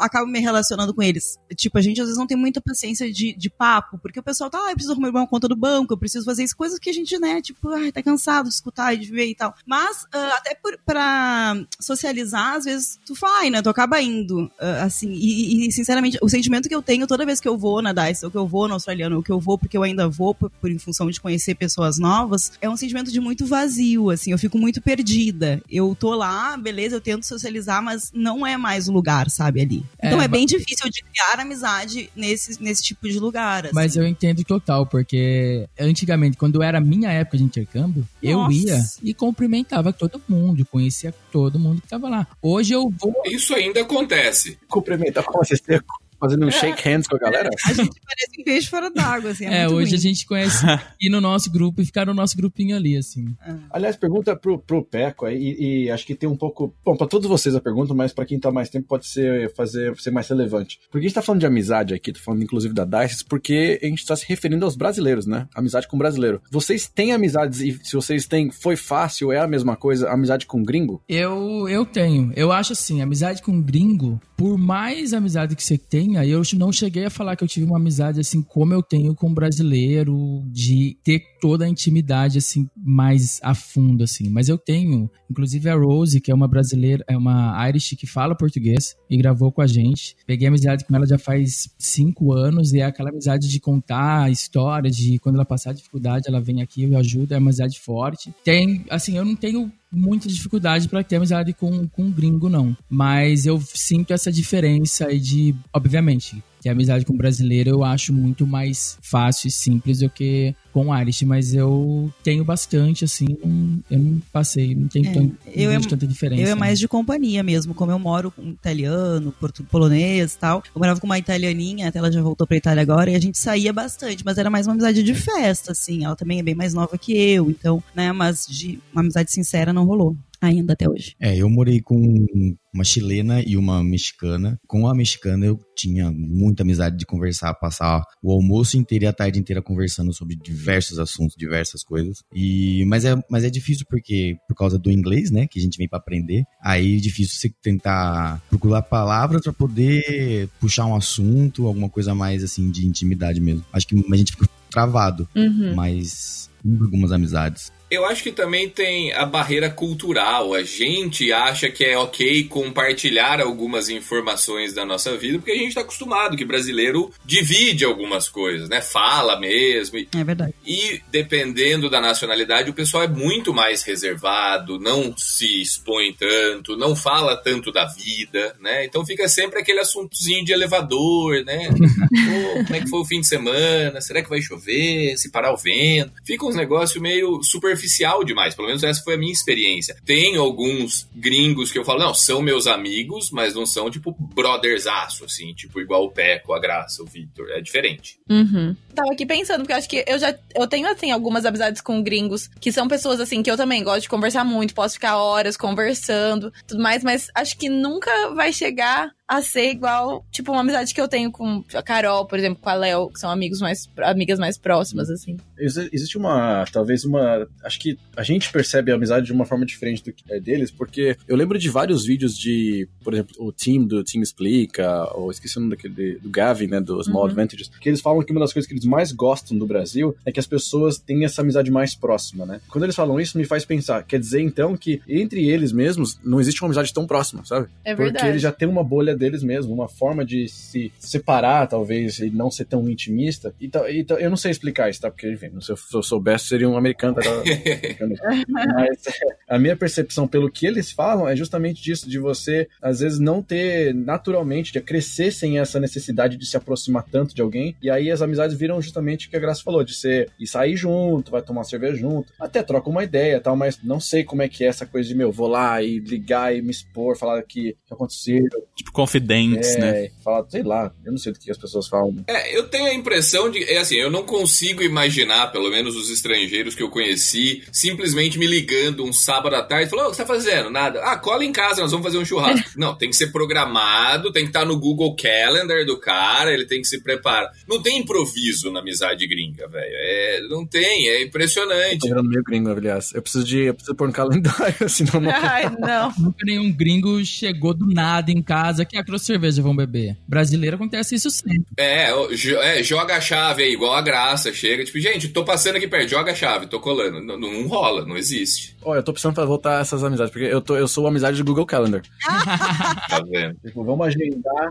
acabo me relacionando com eles. Tipo, a gente às vezes não tem muita paciência de, de papo, porque o pessoal tá, ah, eu preciso arrumar uma conta do banco, eu preciso fazer isso, coisas que a gente, né, tipo, ai, tá cansado de escutar e de ver e tal. Mas, ah, até por, pra socializar, às vezes tu vai, né? Tu acaba indo, assim. E, e, sinceramente, o sentimento que eu tenho toda vez que eu vou na DICE, ou que eu vou no australiano, ou que eu vou, porque eu ainda vou por, por em função de conhecer pessoas novas, é um sentimento de muito vazio, assim, eu fico muito perdida. Eu tô lá, beleza, eu tento socializar, mas não é mais o lugar, sabe, ali. Então é, É, bem difícil de criar amizade nesse, nesse tipo de lugar, assim. Mas eu entendo total, porque antigamente, quando era a minha época de intercâmbio, eu Nossa. ia e cumprimentava todo mundo, conhecia todo mundo que tava lá. Hoje eu vou. Isso ainda acontece. Cumprimentar como assim? Você fazendo um shake hands com a galera? A gente parece um peixe fora d'água, assim, é, É, hoje ruim. a gente conhece ir no nosso grupo e ficar no nosso grupinho ali, assim. Aliás, pergunta pro, pro Peco aí, e, e acho que tem um pouco. Bom, pra todos vocês a pergunta, mas pra quem tá mais tempo pode ser, fazer, ser mais relevante. Porque a gente tá falando de amizade aqui, tô falando inclusive da Dice, porque a gente tá se referindo aos brasileiros, né? Amizade com brasileiro. Vocês têm amizades, e se vocês têm, foi fácil, é a mesma coisa, amizade com gringo? Eu, eu tenho. Eu acho assim, amizade com gringo, por mais amizade que você tenha, eu não cheguei a falar que eu tive uma amizade assim como eu tenho com um brasileiro, de ter toda a intimidade assim mais a fundo assim. Mas eu tenho, inclusive a Rose, que é uma brasileira, é uma Irish que fala português e gravou com a gente. Peguei amizade com ela já faz cinco anos e é aquela amizade de contar a história, de quando ela passar dificuldade, ela vem aqui, eu ajudo, é uma amizade forte. Tem, assim, eu não tenho muita dificuldade para ter amizade com, com gringo, não. Mas eu sinto essa diferença aí de, obviamente, ter amizade com brasileiro eu acho muito mais fácil e simples do que com Irish, mas eu tenho bastante, assim, eu não passei, não tenho É, eu é- tanta diferença. Eu é mais de companhia mesmo, como eu moro com italiano, portu- polonês e tal. Eu morava com uma italianinha, até ela já voltou pra Itália agora, e a gente saía bastante, mas era mais uma amizade de festa, assim. Ela também é bem mais nova que eu, então, né, mas de uma amizade sincera não rolou. Ainda até hoje. É, eu morei com uma chilena e uma mexicana. Com a mexicana eu tinha muita amizade de conversar, passar o almoço inteiro e a tarde inteira conversando sobre diversos assuntos, diversas coisas. E mas é, mas é difícil porque por causa do inglês, né, que a gente vem pra aprender. Aí é difícil você tentar procurar palavras pra poder puxar um assunto, alguma coisa mais assim de intimidade mesmo. Acho que a gente fica travado, Uhum. mas algumas amizades. Eu acho que também tem a barreira cultural. A gente acha que é ok compartilhar algumas informações da nossa vida, porque a gente está acostumado que brasileiro divide algumas coisas, né? Fala mesmo. E, É verdade. e dependendo da nacionalidade, o pessoal é muito mais reservado, não se expõe tanto, não fala tanto da vida, né? Então fica sempre aquele assuntozinho de elevador, né? Pô, como é que foi o fim de semana? Será que vai chover? Se parar o vento? Fica uns negócios meio superficial demais. Pelo menos essa foi a minha experiência. Tem alguns gringos que eu falo, não, são meus amigos, mas não são tipo brothersaço, assim, tipo igual o Peco, a Graça, o Victor. É diferente. Uhum. Tava aqui pensando, porque eu acho que eu já eu tenho, assim, algumas amizades com gringos que são pessoas, assim, que eu também gosto de conversar muito, posso ficar horas conversando, tudo mais, mas acho que nunca vai chegar a ser igual, tipo, uma amizade que eu tenho com a Carol, por exemplo, com a Léo, que são amigos mais, amigas mais próximas, assim. Exi- Existe uma, talvez uma. Acho que a gente percebe a amizade de uma forma diferente do que é deles, porque eu lembro de vários vídeos de, por exemplo, o Team do Team Explica, ou esqueci o nome daquele, do Gavin, né, do Small Uhum. Advantages, que eles falam que uma das coisas que eles mais gostam do Brasil é que as pessoas têm essa amizade mais próxima, né? Quando eles falam isso, me faz pensar, quer dizer então que entre eles mesmos não existe uma amizade tão próxima, sabe? É Porque verdade. eles já têm uma bolha deles mesmo, uma forma de se separar, talvez, e não ser tão intimista. Então, então eu não sei explicar isso, tá? Porque, enfim, se eu, se eu soubesse, seria um americano. Tá? Mas é, a minha percepção, pelo que eles falam, é justamente disso, de você, às vezes, não ter naturalmente, de crescer sem essa necessidade de se aproximar tanto de alguém. E aí as amizades viram justamente o que a Graça falou, de ser e sair junto, vai tomar cerveja junto, até troca uma ideia tal, mas não sei como é que é essa coisa de, meu, vou lá e ligar e me expor, falar que, que aconteceu, Tipo, confidentes, é, né? Falar, sei lá, eu não sei do que as pessoas falam. É, eu tenho a impressão de. É assim, eu não consigo imaginar, pelo menos os estrangeiros que eu conheci, simplesmente me ligando um sábado à tarde e falando: Ô, o que você tá fazendo? Nada. Ah, cola em casa, nós vamos fazer um churrasco. não, tem que ser programado, tem que estar no Google Calendar do cara, ele tem que se preparar. Não tem improviso na amizade gringa, velho. É, não tem, é impressionante. Tô virando meio gringo, aliás. Eu preciso de. Eu preciso pôr no calendário, senão não. Ai, não. Nunca nenhum gringo chegou do nada em casa quero cerveja, vão beber. Brasileiro acontece isso sempre. É, é, joga a chave aí, igual a graça, chega, tipo, gente, tô passando aqui perto, joga a chave, tô colando. Não, não rola, não existe. Olha, eu tô precisando pra voltar essas amizades, porque eu, tô, eu sou amizade do Google Calendar. Tá vendo? Tipo, vamos agendar,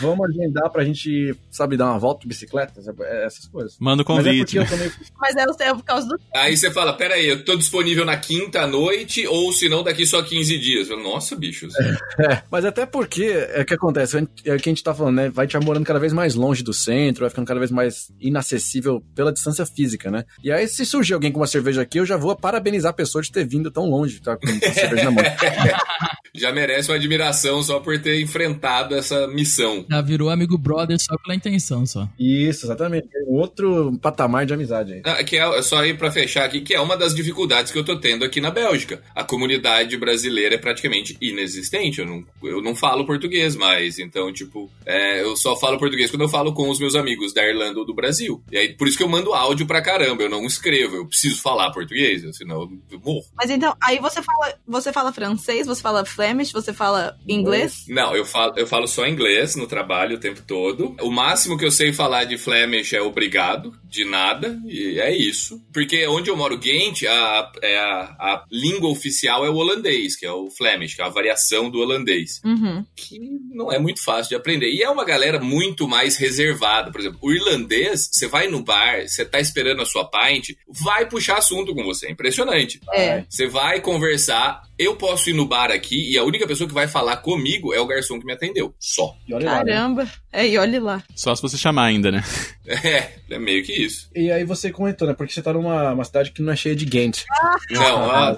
vamos agendar pra gente, sabe, dar uma volta de bicicleta, é, essas coisas. Manda o Mas é porque convite. eu também. Mas é, o- é por causa do. Aí você fala, peraí, eu tô disponível na quinta à noite, ou se não, daqui só 15 dias. Eu, Nossa, bichos. É, mas até porque é o que acontece, é o que a gente tá falando, né? Vai te morando cada vez mais longe do centro, vai ficando cada vez mais inacessível pela distância física, né? E aí, se surgir alguém com uma cerveja aqui, eu já vou parabenizar a pessoa de ter vindo tão longe, tá? Com a cerveja na mão. Já merece uma admiração só por ter enfrentado essa missão. Já virou amigo brother só pela intenção, só. Isso, exatamente. É um outro patamar de amizade aí. Ah, Que é só ir pra fechar aqui, que é uma das dificuldades que eu tô tendo aqui na Bélgica. A comunidade brasileira é praticamente inexistente. Eu não, eu não falo português mais. Então, tipo, é, eu só falo português quando eu falo com os meus amigos da Irlanda ou do Brasil. E aí, por isso que eu mando áudio pra caramba. Eu não escrevo. Eu preciso falar português, senão eu morro. Mas então, aí você fala, você fala francês, você fala Flemish, você fala inglês? Não, eu falo, eu falo só inglês no trabalho o tempo todo. O máximo que eu sei falar de Flemish é obrigado, de nada, e é isso. Porque onde eu moro, Ghent, a, é a, a língua oficial é o holandês, que é o Flemish, que é a variação do holandês. Uhum. Que não é muito fácil de aprender. E é uma galera muito mais reservada. Por exemplo, o irlandês, você vai no bar, você tá esperando a sua pint, vai puxar assunto com você. É impressionante. É. Você vai conversar, eu posso ir no bar aqui e a única pessoa que vai falar comigo é o garçom que me atendeu. Só. E olha lá, né? Caramba. É, e olhe lá. Só se você chamar ainda, né? É, é meio que isso. E aí você comentou, né? Porque você tá numa uma cidade que não é cheia de Ghent. Não, ah,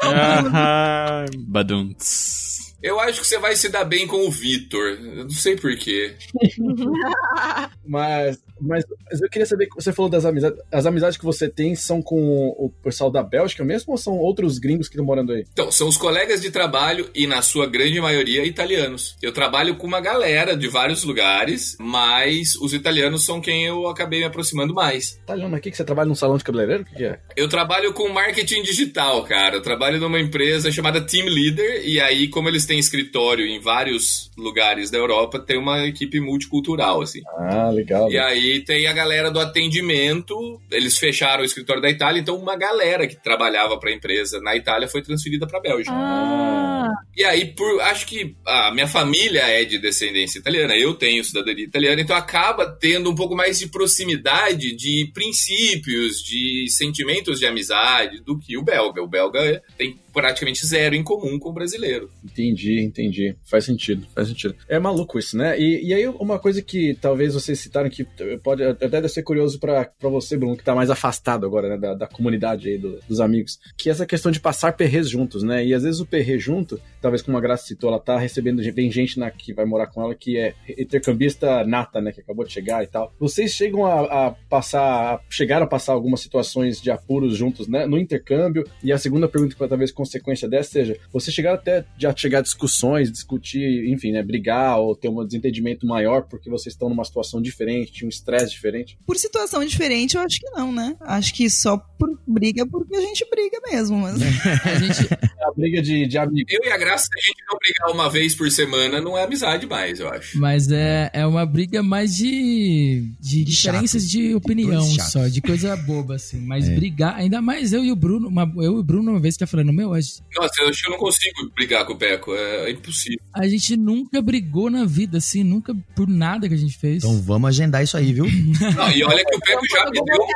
Ah, Baduntz. Eu acho que você vai se dar bem com o Vitor. Eu não sei porquê. Mas, mas, mas eu queria saber, você falou das amizades. As amizades que você tem são com o pessoal da Bélgica mesmo ou são outros gringos que estão morando aí? Então, são os colegas de trabalho e, na sua grande maioria, italianos. Eu trabalho com uma galera de vários lugares, mas os italianos são quem eu acabei me aproximando mais. Tá olhando aqui que você trabalha num salão de cabeleireiro? O que, que é? Eu trabalho com marketing digital, cara. Eu trabalho numa empresa chamada Team Leader, e aí, como eles têm escritório em vários lugares da Europa, tem uma equipe multicultural, assim. Ah, legal. E aí tem a galera do atendimento, eles fecharam o escritório da Itália, então uma galera que trabalhava para a empresa na Itália foi transferida para a Bélgica. Ah, E aí, por, acho que a minha família é de descendência italiana, eu tenho cidadania italiana, então acaba tendo um pouco mais de proximidade de princípios, de sentimentos de amizade do que o belga. O belga tem praticamente zero em comum com o brasileiro. Entendi, entendi. Faz sentido, faz sentido. É maluco isso, né? E, e aí, uma coisa que talvez vocês citaram que pode até deve ser curioso pra você, Bruno, que tá mais afastado agora, né, da, da comunidade aí, do- dos amigos, que é essa questão de passar perrês juntos, né? E às vezes o perrê junto, talvez como a Graça citou, ela tá recebendo, vem gente na, que vai morar com ela que é intercambista nata, né, que acabou de chegar e tal. Vocês chegam a, a passar, chegaram a passar algumas situações de apuros juntos, né, no intercâmbio? E a segunda pergunta, que talvez consequência dessa seja, vocês chegaram até já chegar a discussões, discutir, enfim, né, brigar ou ter um desentendimento maior porque vocês estão numa situação diferente, um estresse diferente? Por situação diferente, eu acho que não, né? Acho que só por briga, porque a gente briga mesmo. Mas... A gente, É a briga de, de amigos. Eu e a Graça, se a gente não brigar uma vez por semana, não é amizade mais, eu acho. mas é, é uma briga mais de, de De diferenças chato. de opinião chatos. só, de coisa boba, assim. Mas É. brigar, ainda mais eu e o Bruno, uma, eu e o Bruno uma vez tá falando, meu, gente- Nossa, eu acho que eu não consigo brigar com o Peco, é, é impossível. a gente nunca brigou na vida, assim, nunca por nada que a gente fez. Então vamos agendar isso aí, viu? Não, e olha que o Peco já me deu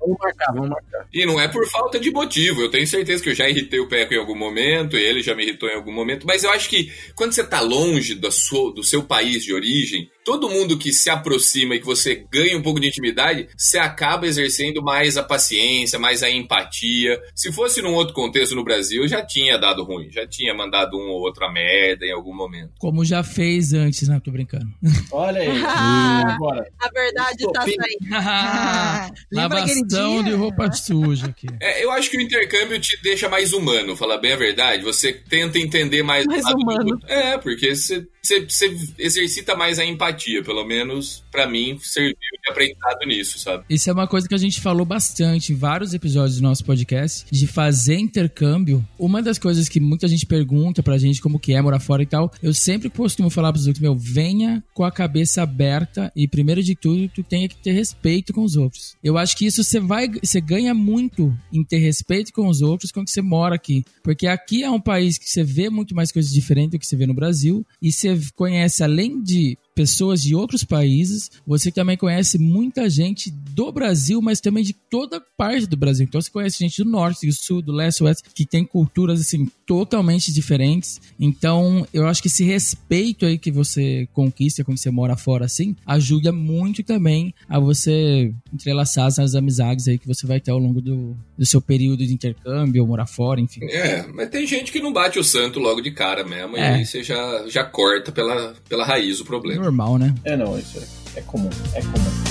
Vamos marcar, vamos marcar. E não é por falta de motivo. Eu tenho certeza que eu já irritei o Peco em algum momento, e ele já me irritou em algum momento. Mas eu acho que quando você tá longe da sua, do seu país de origem, todo mundo que se aproxima e que você ganha um pouco de intimidade, você acaba exercendo mais a paciência, mais a empatia. Se fosse num outro contexto no Brasil, já tinha dado ruim, já tinha mandado um ou outro a merda em algum momento. Como já fez antes, né? Tô brincando. Olha aí. Agora. a verdade tá saindo. Lavação de roupa suja aqui. É, eu acho que o intercâmbio te deixa mais humano, falar bem a verdade. Você tenta entender mais, Mais humano. É, porque você você, você exercita mais a empatia, pelo menos pra mim serviu de aprendizado nisso, sabe? Isso é uma coisa que a gente falou bastante em vários episódios do nosso podcast, de fazer intercâmbio. Uma das coisas que muita gente pergunta pra gente como que é morar fora e tal, eu sempre costumo falar pros outros, meu, venha com a cabeça aberta e primeiro de tudo, tu tenha que ter respeito com os outros. Eu acho que isso você vai, você ganha muito em ter respeito com os outros quando você mora aqui, porque aqui é um país que você vê muito mais coisas diferentes do que você vê no Brasil e você conhece além de pessoas de outros países. Você também conhece muita gente do Brasil, mas também de toda parte do Brasil. Então você conhece gente do norte, do sul, do leste, do oeste, que tem culturas assim totalmente diferentes. Então eu acho que esse respeito aí que você conquista quando você mora fora assim, ajuda muito também a você entrelaçar as amizades aí que você vai ter ao longo do, do seu período de intercâmbio, ou morar fora, enfim. É, mas tem gente que não bate o santo logo de cara mesmo, e É. aí você já, já corta pela, pela raiz o problema. Normal, né? É, não, isso é, é comum, é comum.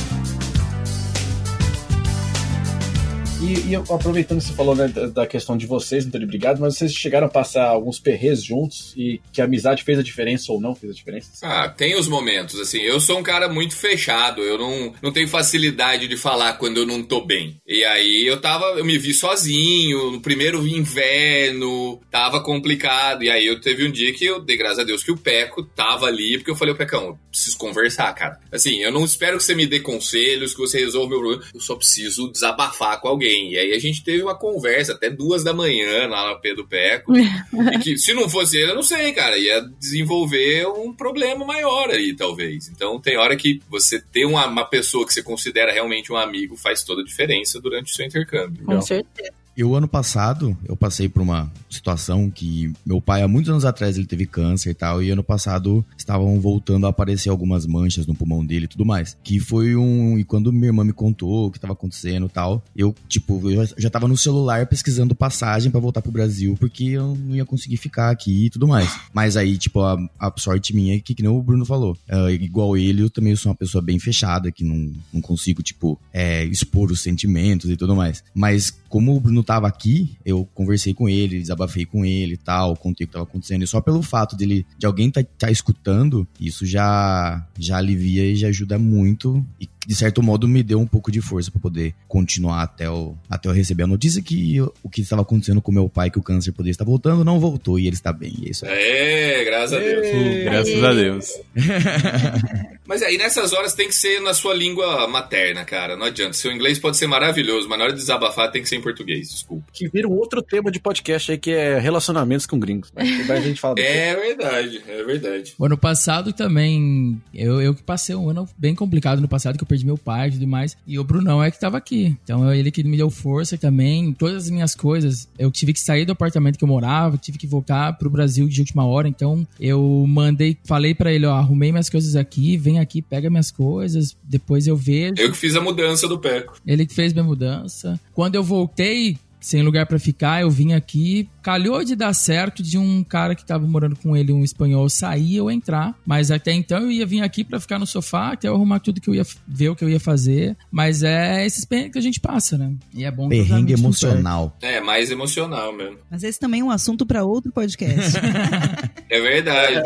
E, e aproveitando que você falou né, da, questão de vocês não terem brigado, mas vocês chegaram a passar alguns perrês juntos e que a amizade fez a diferença ou não fez a diferença? Ah, tem os momentos, assim. Eu sou um cara muito fechado. Eu não, não tenho facilidade de falar quando eu não tô bem. E aí eu tava, eu me vi sozinho, no primeiro inverno, tava complicado. E aí eu teve um dia que eu dei graças a Deus que o Peco tava ali, porque eu falei, ô Pecão, eu preciso conversar, cara. Assim, eu não espero que você me dê conselhos, que você resolva o meu problema. Eu só preciso desabafar com alguém. E aí a gente teve uma conversa até duas da manhã lá no Pedro Peco. E que se não fosse ele, eu não sei, cara. Ia desenvolver um problema maior aí, talvez. Então tem hora que você ter uma, uma pessoa que você considera realmente um amigo faz toda a diferença durante o seu intercâmbio. Com certeza. Eu, ano passado, eu passei por uma situação que meu pai, há muitos anos atrás, ele teve câncer e tal, e ano passado estavam voltando a aparecer algumas manchas no pulmão dele e tudo mais. Que foi um. E quando minha irmã me contou o que tava acontecendo e tal, eu, tipo, eu já, já tava no celular pesquisando passagem pra voltar pro Brasil, porque eu não ia conseguir ficar aqui e tudo mais. Mas aí, tipo, a, a sorte minha é que, que nem o Bruno falou, ah, igual ele, eu também sou uma pessoa bem fechada, que não, não consigo, tipo, é, expor os sentimentos e tudo mais. Mas como o Bruno tava aqui, eu conversei com ele, desabafei com ele e tal, contei o que tava acontecendo. E só pelo fato dele, de alguém tá, tá escutando, isso já, já alivia e já ajuda muito. E de certo modo me deu um pouco de força pra poder continuar até, o, até eu receber a notícia que eu- o que estava acontecendo com meu pai, que o câncer poderia estar voltando, não voltou e ele está bem. E é isso aí. É, graças a Deus. Graças a Deus. Mas aí nessas horas tem que ser na sua língua materna, cara. Não adianta. Seu inglês pode ser maravilhoso, mas na hora de desabafar tem que ser em português, desculpa. Que vira um outro tema de podcast aí que é relacionamentos com gringos. Mas daí a gente fala. É verdade, é verdade. O ano passado também, eu, eu que passei um ano bem complicado no passado, que eu perdi meu pai e tudo mais. E o Brunão é que tava aqui. Então é ele que me deu força também. Todas as minhas coisas, eu tive que sair do apartamento que eu morava, tive que voltar pro Brasil de última hora. Então eu mandei, falei pra ele, ó, arrumei minhas coisas aqui, vem aqui, pega minhas coisas, depois eu vejo. Eu que fiz a mudança do Peco. Ele que fez minha mudança. Quando eu voltei, sem lugar pra ficar, eu vim aqui. Calhou de dar certo de um cara que tava morando com ele, um espanhol, sair eu entrar. Mas até então eu ia vir aqui pra ficar no sofá, até eu arrumar tudo que eu ia ver o que eu ia fazer. Mas é esses perrengues que a gente passa, né? E é bom Perrengue emocional. É, mais emocional mesmo. Mas esse também é um assunto pra outro podcast. É verdade.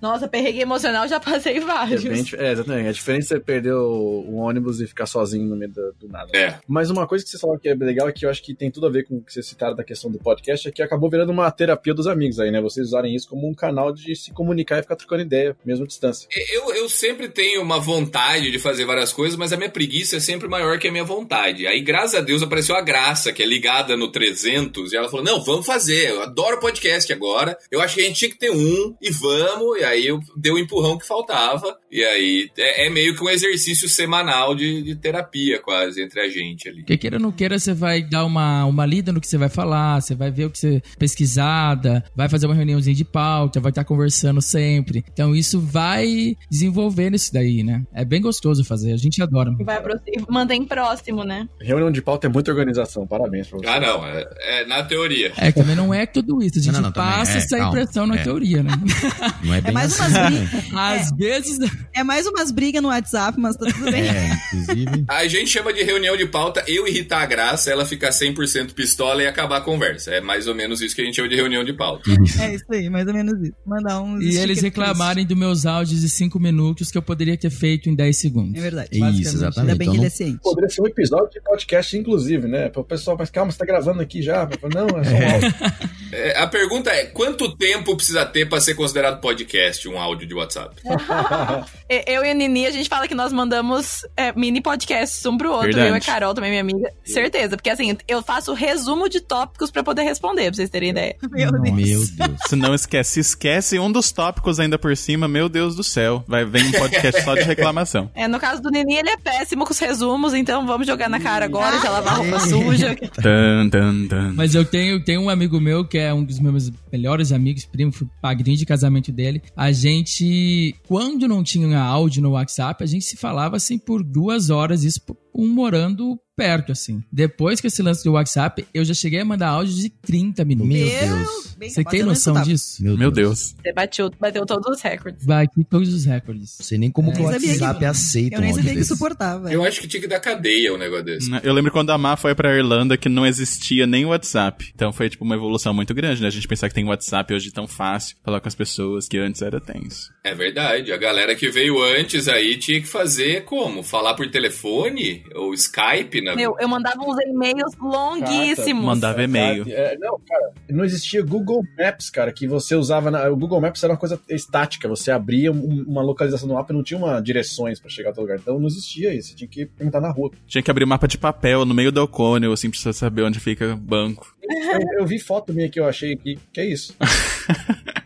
Nossa, perregue emocional já passei É, vários. bem dif- é, exatamente. É diferente você perder o, o ônibus e ficar sozinho no meio do, do nada. É. Mas uma coisa que vocês falaram que é legal é que eu acho que tem tudo a ver com o que vocês citaram da questão do podcast, é que acabou virando uma terapia dos amigos aí, né? Vocês usarem isso como um canal de se comunicar e ficar trocando ideia, mesmo à distância. Eu, eu sempre tenho uma vontade de fazer várias coisas, mas a minha preguiça é sempre maior que a minha vontade. Aí, graças a Deus, apareceu a Graça, que é ligada no 300, e ela falou: Não, vamos fazer. Eu adoro podcast agora. Eu acho que a gente tinha que ter um, e vamos. E aí eu dei o empurrão que faltava. E aí é, é meio que um exercício semanal de, de terapia, quase, entre a gente ali. Porque queira ou não queira, você vai dar uma, uma lida no que você vai falar, você vai ver o que você pesquisada, vai fazer uma reuniãozinha de pauta, vai estar conversando sempre. Então isso vai desenvolvendo isso daí, né? É bem gostoso fazer, a gente adora. Vai mantém próximo, né? Reunião de pauta é muita organização, parabéns pra vocês. Ah, não, é, é na teoria. É, também não é tudo isso, a gente Não, não, passa é, essa calma, impressão na é. teoria, né? Não é bem mais assim, umas né? Às vezes é mais umas brigas no WhatsApp, mas tá tudo bem. É, inclusive. A gente chama de reunião de pauta eu irritar a graça, ela ficar 100% pistola e acabar a conversa. É, É mais ou menos isso que a gente chama de reunião de pauta. É isso aí, mais ou menos isso. Mandar uns. E eles reclamarem dos meus áudios de 5 minutos que eu poderia ter feito em 10 segundos. É verdade. Isso, Basicamente. exatamente. Ainda bem Então que ele é ciente. Poderia ser um episódio de podcast, inclusive, né? Para o pessoal, mas calma, você tá gravando aqui já. Não, é só um áudio. É, a pergunta é: quanto tempo precisa ter pra ser considerado podcast um áudio de WhatsApp? Eu e a Nini, a gente fala que nós mandamos é, mini podcasts um pro outro. Verdade. Eu e a Carol, também minha amiga. Certeza, porque assim, eu faço resumo de tópicos pra poder responder, pra vocês terem ideia. Meu Deus. Meu Deus. Se não esquece, se esquece um dos tópicos ainda por cima, meu Deus do céu. Vai vir um podcast só de reclamação. É, no caso do Nini, ele é péssimo com os resumos, então vamos jogar na cara agora, já lavar a roupa suja. Tan, tan, tan. Mas eu tenho, tenho um amigo meu que é um dos meus melhores amigos, primo, fui padrinho de casamento dele. A gente, quando não tinha áudio no WhatsApp, a gente se falava assim por duas horas, isso um morando perto, assim. Depois que esse lance do WhatsApp, eu já cheguei a mandar áudio de 30 minutos. Meu Meu Deus. Você tem noção disso? Meu Deus. Você bateu, bateu todos os recordes. Aqui todos os recordes. Não sei nem como que o WhatsApp que- aceita Eu nem sabia que suportava. Eu acho que tinha que dar cadeia um negócio desse. Eu lembro quando a Má foi pra Irlanda que não existia nem WhatsApp. Então foi tipo uma evolução muito grande, né? A gente pensar que tem WhatsApp hoje tão fácil falar com as pessoas que antes era tenso. É verdade. A galera que veio antes aí tinha que fazer como? Falar por telefone? Ou Skype? Na... Meu, eu mandava uns e-mails longuíssimos. Mandava e-mail. É, não, cara, não existia Google Maps, cara, que você usava. Na, o Google Maps era uma coisa estática. Você abria um- uma localização no mapa e não tinha uma direções pra chegar a todo lugar. Então não existia isso. Você tinha que perguntar na rua. Tinha que abrir mapa de papel no meio do O'Connell, assim, pra você saber onde fica o banco. Eu, eu vi foto minha que eu achei aqui. Que é isso?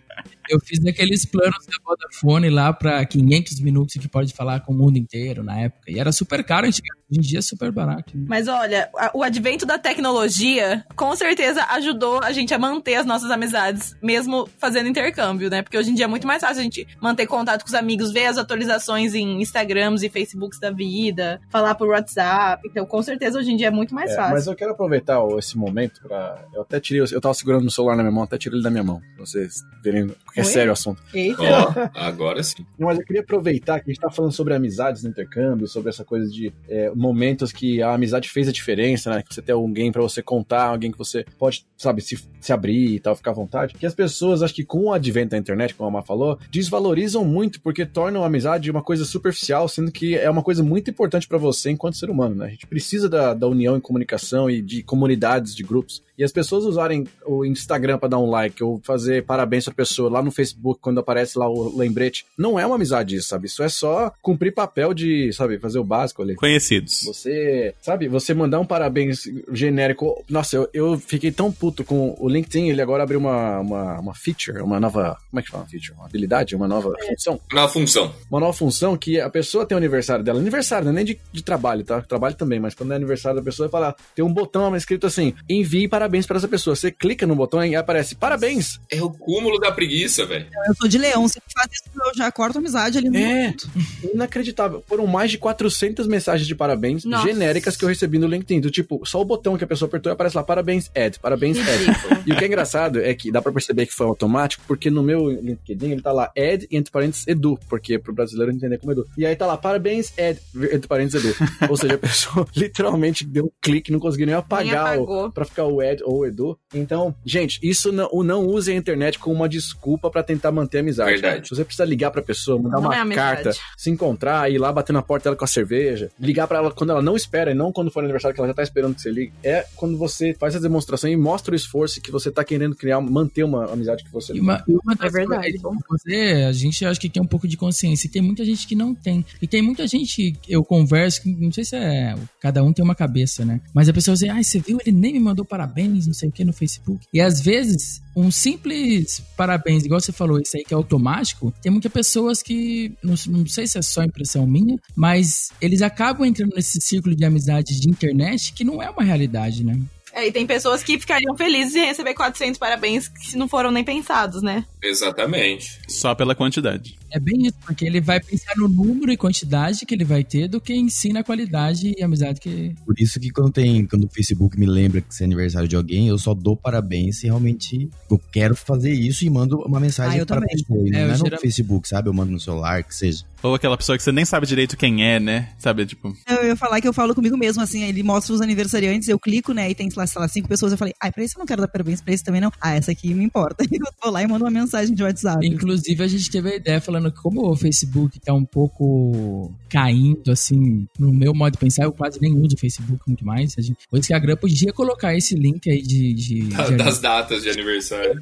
Eu fiz aqueles planos da Vodafone lá pra 500 minutos que pode falar com o mundo inteiro na época. E era super caro, hoje em dia é super barato. né? Mas olha, o advento da tecnologia com certeza ajudou a gente a manter as nossas amizades, mesmo fazendo intercâmbio, né? Porque hoje em dia é muito mais fácil a gente manter contato com os amigos, ver as atualizações em Instagrams e Facebooks da vida, falar por WhatsApp. Então, com certeza hoje em dia é muito mais É, fácil. mas eu quero aproveitar esse momento pra. Eu até tirei. Eu tava segurando o celular na minha mão, até tirei ele da minha mão. Pra vocês verem. É Oi? sério o assunto. Eita. Ó, agora sim. Mas eu queria aproveitar que a gente tá falando sobre amizades no intercâmbio, sobre essa coisa de é, momentos que a amizade fez a diferença, né? Que você tem alguém pra você contar, alguém que você pode, sabe, se, se abrir e tal, ficar à vontade. Que as pessoas, acho que com o advento da internet, como a Má falou, desvalorizam muito porque tornam a amizade uma coisa superficial, sendo que é uma coisa muito importante pra você enquanto ser humano, né? A gente precisa da, da união em comunicação e de comunidades, de grupos. E as pessoas usarem o Instagram pra dar um like ou fazer parabéns pra pessoa lá no Facebook quando aparece lá o lembrete, não é uma amizade isso, sabe? Isso é só cumprir papel de, sabe, fazer o básico ali. Conhecidos. Você, sabe, você mandar um parabéns genérico. Nossa, eu, eu fiquei tão puto com o LinkedIn, ele agora abriu uma, uma, uma feature, uma nova. Como é que fala feature? Uma habilidade, uma nova função. Na função. Uma nova função que a pessoa tem o aniversário dela. Aniversário, não é nem de, de trabalho, tá? Trabalho também, mas quando é aniversário da pessoa, fala, tem um botão escrito assim: envie parabéns para essa pessoa. Você clica no botão e aparece parabéns. É o cúmulo da preguiça, velho. Eu sou de leão, se faz isso, eu já corto a amizade ali no É. momento. Inacreditável. Foram mais de 400 mensagens de parabéns Nossa. genéricas que eu recebi no LinkedIn. Do tipo, só o botão que a pessoa apertou e aparece lá, parabéns, Ed, parabéns, Ed. E o que é engraçado é que dá pra perceber que foi automático, porque no meu LinkedIn ele tá lá, Ed, entre parênteses, Edu, porque pro brasileiro entender como Edu. E aí tá lá, parabéns, Ed, entre parênteses, Edu. Ou seja, a pessoa literalmente deu um clique, não conseguiu nem apagar o, apagou. pra ficar o Ed ou o Edu. Então, gente, isso não, o não use a internet como uma desculpa pra tentar manter a amizade. Verdade. Se você precisa ligar pra pessoa, mandar Não uma é carta, se encontrar, ir lá bater na porta dela com a cerveja, ligar pra ela quando ela não espera e não quando for aniversário que ela já tá esperando que você ligue, é quando você faz a demonstração e mostra o esforço que você tá querendo criar, manter uma amizade que você E uma, e uma das É verdade. você, a gente acho que tem um pouco de consciência. E tem muita gente que não tem. E tem muita gente eu converso, que não sei se é. Cada um tem uma cabeça, né? Mas a pessoa diz, ai, você viu? Ele nem me mandou parabéns, não sei o que, no Facebook. E às vezes, um simples parabéns, igual você falou, isso aí que é automático, tem muitas pessoas que, não, não sei se é só impressão minha, mas eles acabam entrando nesse círculo de amizade de internet que não é uma realidade, né? É, e tem pessoas que ficariam felizes em receber 400 parabéns que não foram nem pensados, né? Exatamente. Só pela quantidade. É bem isso, porque ele vai pensar no número e quantidade que ele vai ter do que ensina a qualidade e a amizade que. Por isso que quando tem, quando o Facebook me lembra que é aniversário de alguém, eu só dou parabéns se realmente eu quero fazer isso e mando uma mensagem Ah, eu pra também. pessoa. E não É, é, eu no Facebook, sabe? Eu mando no celular, que seja. Ou aquela pessoa que você nem sabe direito quem é, né? Sabe, tipo, Eu ia falar que eu falo comigo mesmo, assim, ele mostra os aniversariantes, eu clico, né, e tem, sei lá, sei lá, cinco pessoas, eu falei, ai, pra esse eu não quero dar parabéns, pra esse também não. Ah, essa aqui me importa. Eu vou lá e mando uma mensagem de WhatsApp. Inclusive, a gente teve a ideia falando que como o Facebook tá um pouco caindo, assim, no meu modo de pensar, eu quase nem uso o Facebook muito mais. A gente, coisa que a Gram podia colocar esse link aí de, de, de Das datas de aniversário.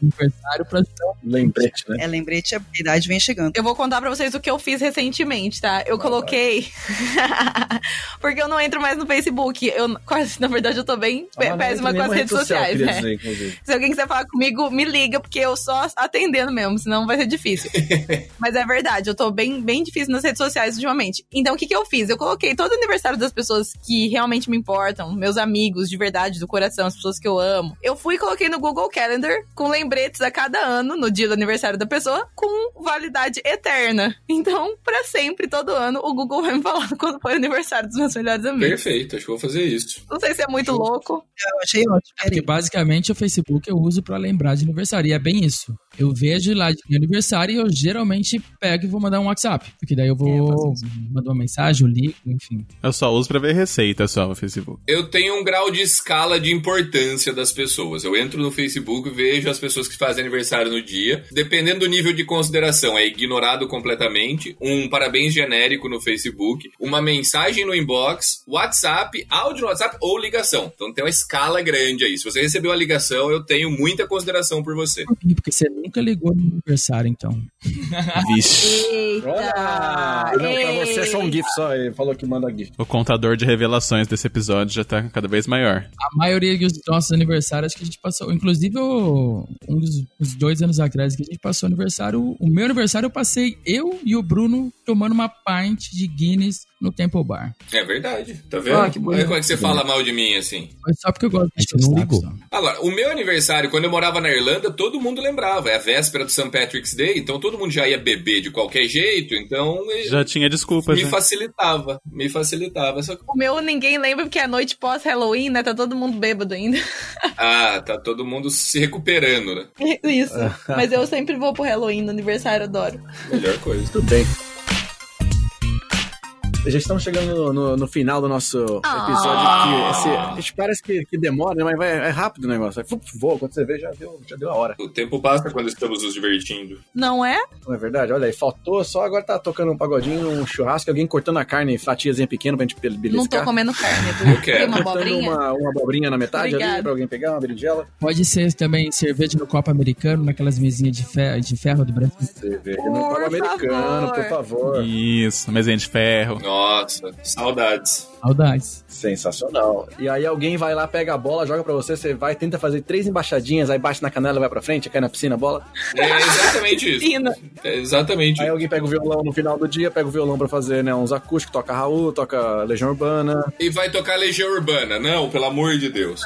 aniversário pra Lembrete, né? É lembrete, a idade vem chegando. Eu vou contar pra vocês o que eu fiz recentemente, tá? Eu coloquei. Porque eu não entro mais no Facebook. Eu, na verdade, eu tô bem Ah, péssima com as redes rede social, sociais, queria né? dizer, inclusive. Se alguém quiser falar comigo, me liga, porque eu só atendendo mesmo, senão vai ser difícil. Mas é verdade, eu tô bem, bem difícil nas redes sociais ultimamente. Então, o que, que eu fiz? Eu coloquei todo o aniversário das pessoas que realmente me importam, meus amigos de verdade, do coração, as pessoas que eu amo. Eu fui e coloquei no Google Calendar com lembretes a cada ano, no dia do aniversário da pessoa, com validade eterna. Então, pra sempre, todo ano, o Google vai me falar quando foi o aniversário dos meus melhores amigos. Perfeito, acho que vou fazer isso. Não sei se é muito louco. Eu achei ótimo. Porque basicamente o Facebook eu uso pra lembrar de aniversário. E é bem isso. Eu vejo lá de aniversário e eu geralmente pego e vou mandar um WhatsApp. Porque daí eu É, vou mandar uma mensagem, eu ligo, enfim. eu só uso pra ver receita só o Facebook. Eu tenho um grau de escala de importância das pessoas. Eu entro no Facebook, vejo as pessoas que fazem aniversário no dia. Dependendo do nível de consideração, é ignorado completamente. Um parabéns genérico no Facebook, uma mensagem no inbox, WhatsApp, áudio no WhatsApp ou ligação. Então tem uma escala grande aí. Se você recebeu a ligação, eu tenho muita consideração por você. Porque você nunca ligou no aniversário, então. Vixe. Eita! Olha! Não, pra você é só um GIF só, ele falou que manda GIF. O contador de revelações desse episódio já tá cada vez maior. A maioria dos nossos aniversários que a gente passou, inclusive um dos uns dois anos atrás que a gente passou aniversário, o meu aniversário eu passei eu e o Bruno tomando uma pint de Guinness no Temple Bar. É verdade, tá vendo? Ah, que bonito. Olha como é que você fala mal de mim assim. Foi só porque eu gosto gente não ligou. Agora, o meu aniversário, quando eu morava na Irlanda, todo mundo lembrava. É a véspera do St. Patrick's Day, então todo mundo já ia beber de qualquer jeito, então Já tinha desculpa, me já. facilitava. Me facilitava. Só que, O meu ninguém lembra porque é a noite pós-Halloween, né? Tá todo mundo bêbado ainda. ah, tá todo mundo se recuperando, né? Isso. Mas eu sempre vou pro Halloween no aniversário, adoro. Melhor coisa. Tudo bem. Já estamos chegando no, no- no final do nosso episódio. Ah. Que esse, a gente parece que, que demora, né? mas vai, é rápido o negócio. Vai, fup, voa, quando você vê, já deu, já deu a hora. O tempo passa quando estamos nos divertindo. Não é? Não é verdade? Olha aí, faltou só agora tá tocando um pagodinho, um churrasco, alguém cortando a carne, fatiazinha pequena pra gente be- beliscar. Não tô comendo carne. Eu quero. Tem uma abobrinha? uma, uma abobrinha na metade ali Obrigada. pra alguém pegar, uma berinjela. Pode ser também cerveja no copo americano, naquelas mesinhas de ferro, de ferro do Brasil. Cerveja Por no copo americano, favor. por favor. Isso, mesinha de ferro. Nossa, saudades. Saudades. Sensacional. E aí alguém vai lá, pega a bola, joga pra você, você vai, tenta fazer três embaixadinhas, aí bate na canela, vai pra frente, cai na piscina a bola. É exatamente isso. Piscina. É exatamente Aí alguém pega o violão no final do dia, pega o violão pra fazer, né, uns acústicos, toca Raul, toca Legião Urbana. E vai tocar Legião Urbana. Não, pelo amor de Deus.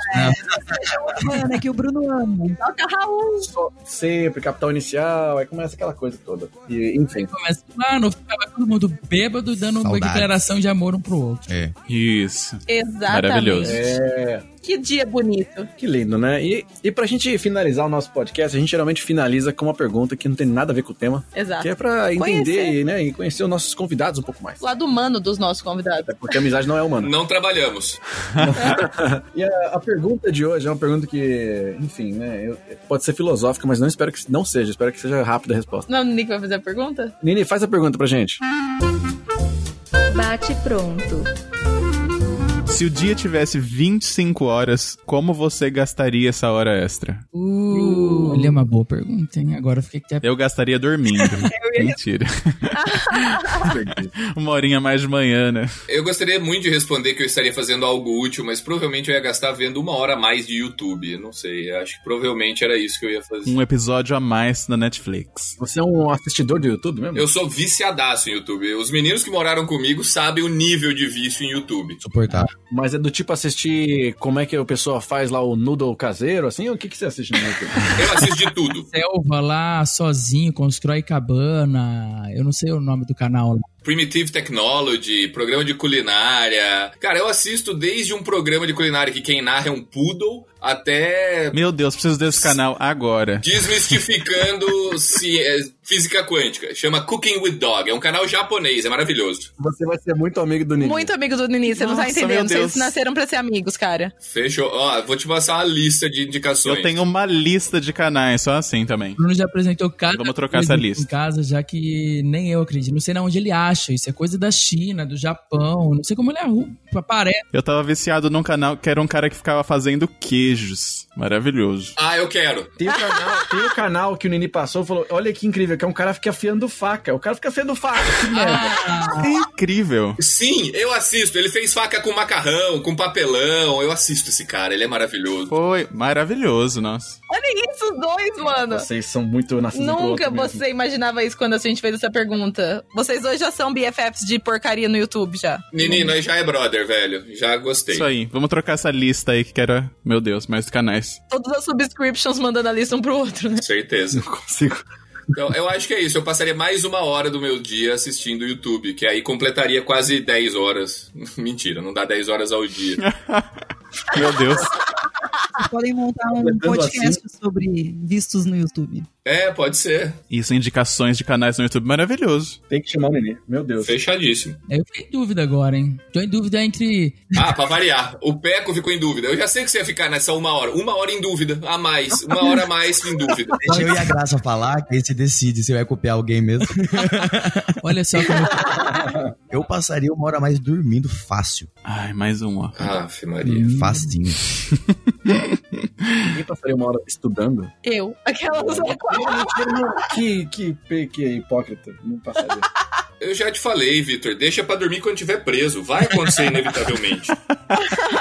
Mano, é que o Bruno ama. Toca Raul. Só- sempre, capital inicial, aí começa aquela coisa toda. E, enfim. Começa lá, no final vai todo mundo bêbado, dando uma Saudades. declaração de amor um pro outro. É. Isso. Exatamente. Maravilhoso. É. Que dia bonito. Que lindo, né? E, e pra gente finalizar o nosso podcast, a gente geralmente finaliza com uma pergunta que não tem nada a ver com o tema, Exato. que é pra entender Conhecer. e, né, e conhecer os nossos convidados um pouco mais. O lado humano dos nossos convidados. Porque a amizade não é humana. Não trabalhamos. E a, a pergunta de hoje é uma pergunta que, enfim, né, eu- pode ser filosófica, mas não espero que não seja, espero que seja rápida a resposta. Não, o Nick vai fazer a pergunta? Nini, faz a pergunta pra gente. Bate pronto. Se o dia tivesse 25 horas, como você gastaria essa hora extra? Uh, olha, é uma boa pergunta, hein? Agora eu fiquei até. Eu gastaria dormindo. Mentira. Uma horinha mais de manhã, né? Eu gostaria muito de responder que eu estaria fazendo algo útil, mas provavelmente eu ia gastar vendo uma hora a mais de YouTube. Eu não sei. Acho que provavelmente era isso que eu ia fazer. Um episódio a mais na Netflix. Você é um assistidor do YouTube mesmo? Eu sou viciadaço em YouTube. Os meninos que moraram comigo sabem o nível de vício em YouTube. Suportável. Mas é do tipo assistir como é que a pessoa faz lá o noodle caseiro, assim? Ou o que, que você assiste no YouTube? Eu antes de tudo. Selva lá, sozinho, constrói cabana. Eu não sei o nome do canal lá. Primitive Technology, programa de culinária. Cara, eu assisto desde um programa de culinária que quem narra é um poodle até Meu Deus, preciso desse canal agora. desmistificando ci- é, física quântica. Chama Cooking with Dog. É um canal japonês, é maravilhoso. Você vai ser muito amigo do Nini. Muito amigo do Nini, você não tá Nossa, entendendo. Vocês nasceram pra ser amigos, cara. Fechou. Ó, vou te passar uma lista de indicações. Eu tenho uma lista de canais, só assim também. O Bruno já apresentou cada Vamos trocar essa lista. em casa, já que nem eu acredito. Não sei na onde ele acha. Isso é coisa da China, do Japão. Não sei como ele arruma. Aparece. Eu tava viciado num canal que era um cara que ficava fazendo queijos. Maravilhoso. Ah, eu quero. Tem o canal, tem o canal que o Nini passou e falou: Olha que incrível, que é um cara que fica afiando faca. O cara fica afiando faca. Que merda. É incrível. Sim, eu assisto. Ele fez faca com macarrão, com papelão. Eu assisto esse cara, ele é maravilhoso. Foi maravilhoso, nossa. Olha isso, os dois, mano. Vocês são muito nascidos Nunca mesmo. você imaginava isso quando a gente fez essa pergunta. Vocês dois já são BFFs de porcaria no YouTube já. Nini, nós já é brother, velho. Já gostei. Isso aí. Vamos trocar essa lista aí que quero. Meu Deus, mais canais. Todas as subscriptions mandando a lista um pro outro, né? Certeza. Não consigo. Então, eu acho que é isso. Eu passaria mais uma hora do meu dia assistindo o YouTube, que aí completaria quase 10 horas. Mentira, não dá 10 horas ao dia. Meu Deus. Vocês podem montar um podcast sobre vistos no YouTube. É, pode ser. Isso, indicações de canais no YouTube. Maravilhoso. Tem que chamar o Nini. Meu Deus. Fechadíssimo. Eu fiquei em dúvida agora, hein? Tô em dúvida entre. Ah, pra variar. O Peco ficou em dúvida. Eu já sei que você ia ficar nessa uma hora. Uma hora em dúvida. A mais. Uma hora a mais em dúvida. Deixa eu e a Graça falar, que aí você decide se vai copiar alguém mesmo. Olha só como. Eu passaria uma hora a mais dormindo fácil. Ai, mais um, ó. Aff, Maria. Facinho. Ninguém passaria uma hora estudando. Eu. Aquelas. Que, que, que, que hipócrita. Não passaria. Eu já te falei, Vitor. Deixa pra dormir quando tiver preso. Vai acontecer inevitavelmente.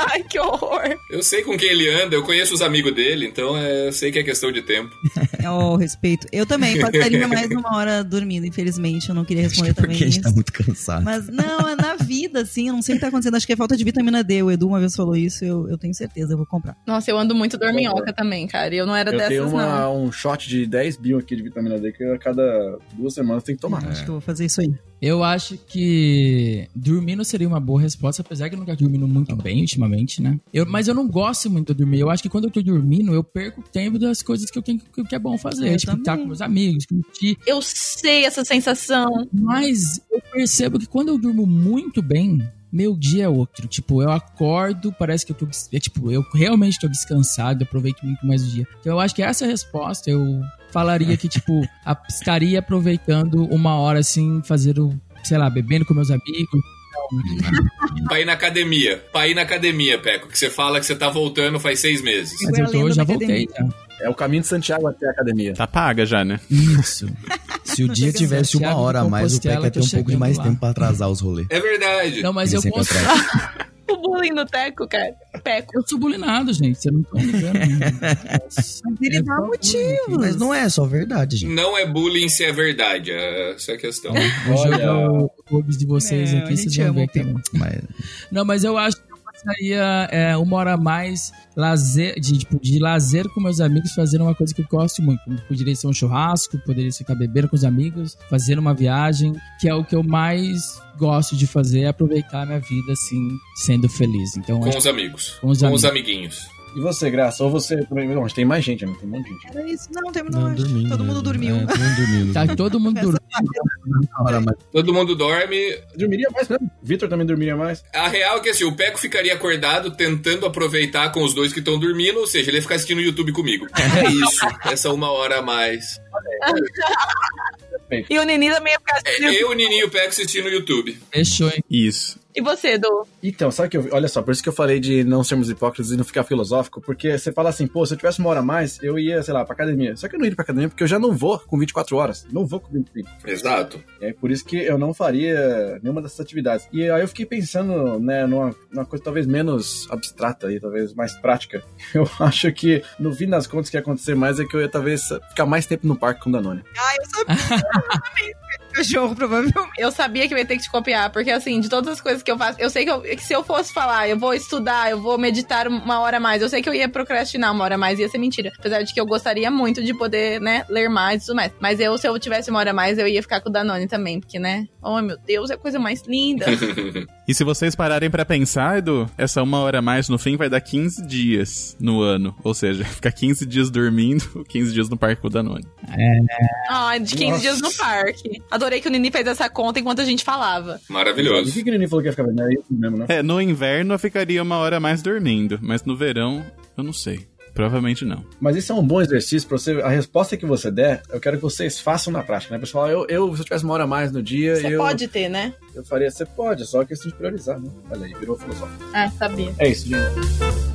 Ai, que horror. Eu sei com quem ele anda, eu conheço os amigos dele, então é, eu sei que é questão de tempo. É o respeito. Eu também passaria mais uma hora dormindo, infelizmente. Eu não queria Acho que responder é porque também a gente isso. tá muito cansado. Mas não, é na vida, assim. Eu não sei o que tá acontecendo. Acho que é falta de vitamina D. O Edu uma vez falou isso. Eu, eu tenho certeza. Eu vou comprar. Nossa, eu ando muito dorminhoca também, cara. E eu não era Eu dessas, tenho uma- não. um shot de 10 bio aqui de vitamina D que a cada duas semanas tem que tomar. Acho que eu vou fazer isso aí. Eu acho que dormindo seria uma boa resposta, apesar que eu não tô dormindo muito bem ultimamente, né? Eu, mas eu não gosto muito de dormir. Eu acho que quando eu tô dormindo, eu perco o tempo das coisas que eu tenho que, que é bom fazer. Eu tipo, estar também. com meus amigos, curtir. Eu sei essa sensação. Mas eu percebo que quando eu durmo muito bem, meu dia é outro. Tipo, eu acordo, parece que eu tô. É, tipo, eu realmente tô descansado, aproveito muito mais o dia. Então eu acho que essa resposta. Eu falaria que, tipo, a- estaria aproveitando uma hora assim, fazer o, sei lá, bebendo com meus amigos. Pra ir na academia. Pra ir na academia, Peco, que você fala que você tá voltando faz seis meses. Mas eu tô, já voltei. academia. É o caminho de Santiago até a academia. Tá paga já, né? Isso. Se o dia tivesse uma hora a mais, o Peca ia ter um pouco de mais lá. tempo pra atrasar os rolês. É verdade. Não, mas Ele eu posso. O bullying no teco, cara. Peco. Eu sou bulinado, gente. Você não tá ligando. Mas ele É dá só motivos. Mas não é só verdade, gente. Não é bullying se é verdade. é- Essa é a questão. Vou Olha. jogar o de vocês É, aqui, vocês vão ver também. Mas Não, mas eu acho que passaria é, uma hora a mais lazer, de, tipo, de lazer com meus amigos, fazendo uma coisa que eu gosto muito. Poderia ser um churrasco, poderia ficar bebendo com os amigos, fazer uma viagem, que é o que eu mais gosto de fazer, é aproveitar a minha vida, assim, sendo feliz. Então, Com acho os amigos. Com os com amigos. os amiguinhos. E você, Graça? Ou você também. Não, tem mais gente, né? Tem um monte de gente. Era isso. Não, terminou. não, dormindo. Todo mundo dormiu. É, todo mundo dormindo. tá todo mundo dormindo. Uma hora a mais. Todo mundo dorme. Dormiria mais mesmo. Vitor também dormiria mais. A real é que assim, o Peco ficaria acordado tentando aproveitar com os dois que estão dormindo, ou seja, ele ia ficar assistindo o YouTube comigo. É isso. Essa uma hora a mais. E o Nini também ia ficar É, assistindo. eu, o Nini e o Peco assistindo o YouTube. Fechou, hein? Isso. E você, Edu? Então, sabe que eu. Olha só, por isso que eu falei de não sermos hipócritas e não ficar filosófico, porque você fala assim, pô, se eu tivesse uma hora a mais, eu ia, sei lá, pra academia. Só que eu não iria pra academia porque eu já não vou com 24 horas. Não vou com 25. Exato. É por isso que eu não faria nenhuma dessas atividades. E aí eu fiquei pensando, né, numa, numa coisa talvez menos abstrata e talvez mais prática. Eu acho que, no fim das contas, o que ia acontecer mais é que eu ia talvez ficar mais tempo no parque com o Danone. Ah, eu sabia. Cachorro, provavelmente. Eu sabia que eu ia ter que te copiar, porque assim, de todas as coisas que eu faço, eu sei que, eu- que se eu fosse falar, eu vou estudar, eu vou meditar uma hora a mais, eu sei que eu ia procrastinar uma hora a mais, ia ser mentira. Apesar de que eu gostaria muito de poder, né, ler mais e tudo mais. Mas eu, se eu tivesse uma hora a mais, eu ia ficar com o Danone também, porque, né, oh meu Deus, é a coisa mais linda. E se vocês pararem pra pensar, Edu, essa uma hora a mais no fim vai dar 15 dias no ano. Ou seja, ficar 15 dias dormindo, 15 dias no parque com o Danone. Ai, de 15 Nossa. dias no parque. Adorei que o Nini fez essa conta enquanto a gente falava. E o Maravilhoso. que que o Nini falou que ia ficar vendo? É isso mesmo, né? É, no inverno eu ficaria uma hora a mais dormindo, mas no verão, eu não sei. Provavelmente não. Mas isso é um bom exercício pra você. A resposta que você der, eu quero que vocês façam na prática, né? Pessoal, eu, eu se eu tivesse uma hora a mais no dia, Você eu, pode ter, né? eu faria. Você pode, só questão de priorizar, né? Olha aí, virou filosófico. Ah, sabia. É isso, gente.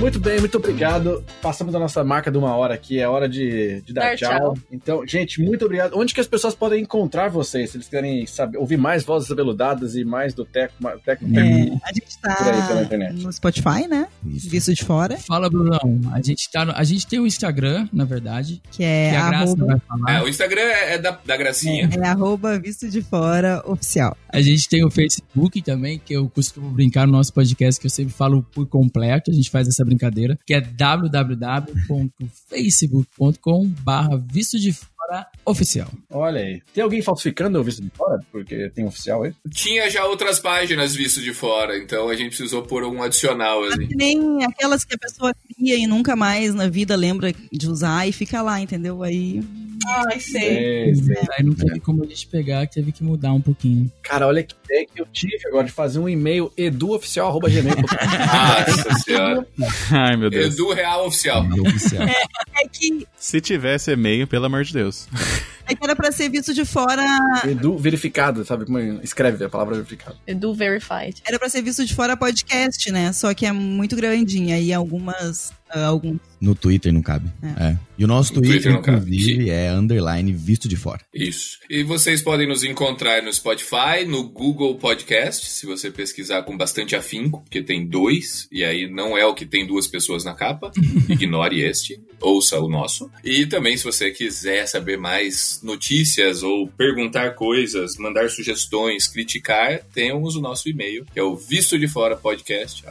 Muito bem, muito obrigado. Passamos da nossa marca de uma hora aqui, é hora de, de dar, Dar tchau. tchau. Então, gente, muito obrigado. Onde que as pessoas podem encontrar vocês? Se eles querem saber, ouvir mais vozes abeludadas e mais do Teco, teco, teco. É, a gente Por aí, pela tá internet. no Spotify, né? Isso. Visto de fora, Fala, Brunão. A gente, tá no- a gente tem o Instagram, na verdade, que é, que a Graça arroba, vai falar. É, o Instagram é da, da Gracinha. é arroba visto de fora oficial. A gente tem o Facebook também, que eu costumo brincar no nosso podcast, que eu sempre falo por completo, a gente faz essa brincadeira, que é www.facebook.com barra visto de fora oficial. Olha aí. Tem alguém falsificando o visto de fora? Porque tem oficial aí? Tinha já outras páginas visto de fora, então a gente precisou pôr um adicional assim. Que nem aquelas que a pessoa cria e nunca mais na vida lembra de usar e fica lá, entendeu? Aí Ai, sei. Sei, sei. Aí não teve como a gente pegar, teve que mudar um pouquinho. Cara, olha que ideia que eu tive agora de fazer um e-mail eduoficial.gmail.com. Nossa senhora. Ai, meu Deus. Edu Real Oficial. É oficial. é que, Se tivesse e-mail, pelo amor de Deus. é que era pra ser visto de fora. Edu verificado, sabe como escreve a palavra verificado? Edu Verified. Era pra ser visto de fora podcast, né? Só que é muito grandinha e algumas. ah, alguns. No Twitter não cabe. É. E o nosso No Twitter, Twitter não cabe. inclusive, é underline visto de fora. Isso. E vocês podem nos encontrar no Spotify, no Google Podcast, se você pesquisar com bastante afinco, porque tem dois, e aí não é o que tem duas pessoas na capa. Ignore este, ouça o nosso. E também, se você quiser saber mais notícias ou perguntar coisas, mandar sugestões, criticar, temos o nosso e-mail, que é o visto de fora podcast,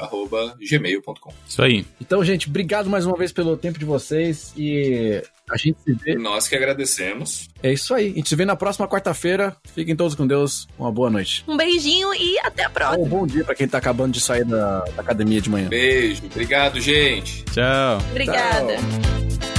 gmail.com. Isso aí. Então, gente, obrigado mais uma vez pelo tempo de vocês e a gente se vê. Nós que agradecemos. É isso aí. A gente se vê na próxima quarta-feira. Fiquem todos com Deus. Uma boa noite. Um beijinho e até a próxima. Um bom dia pra quem tá acabando de sair da, da academia de manhã. Beijo. Obrigado, gente. Tchau. Obrigada. Este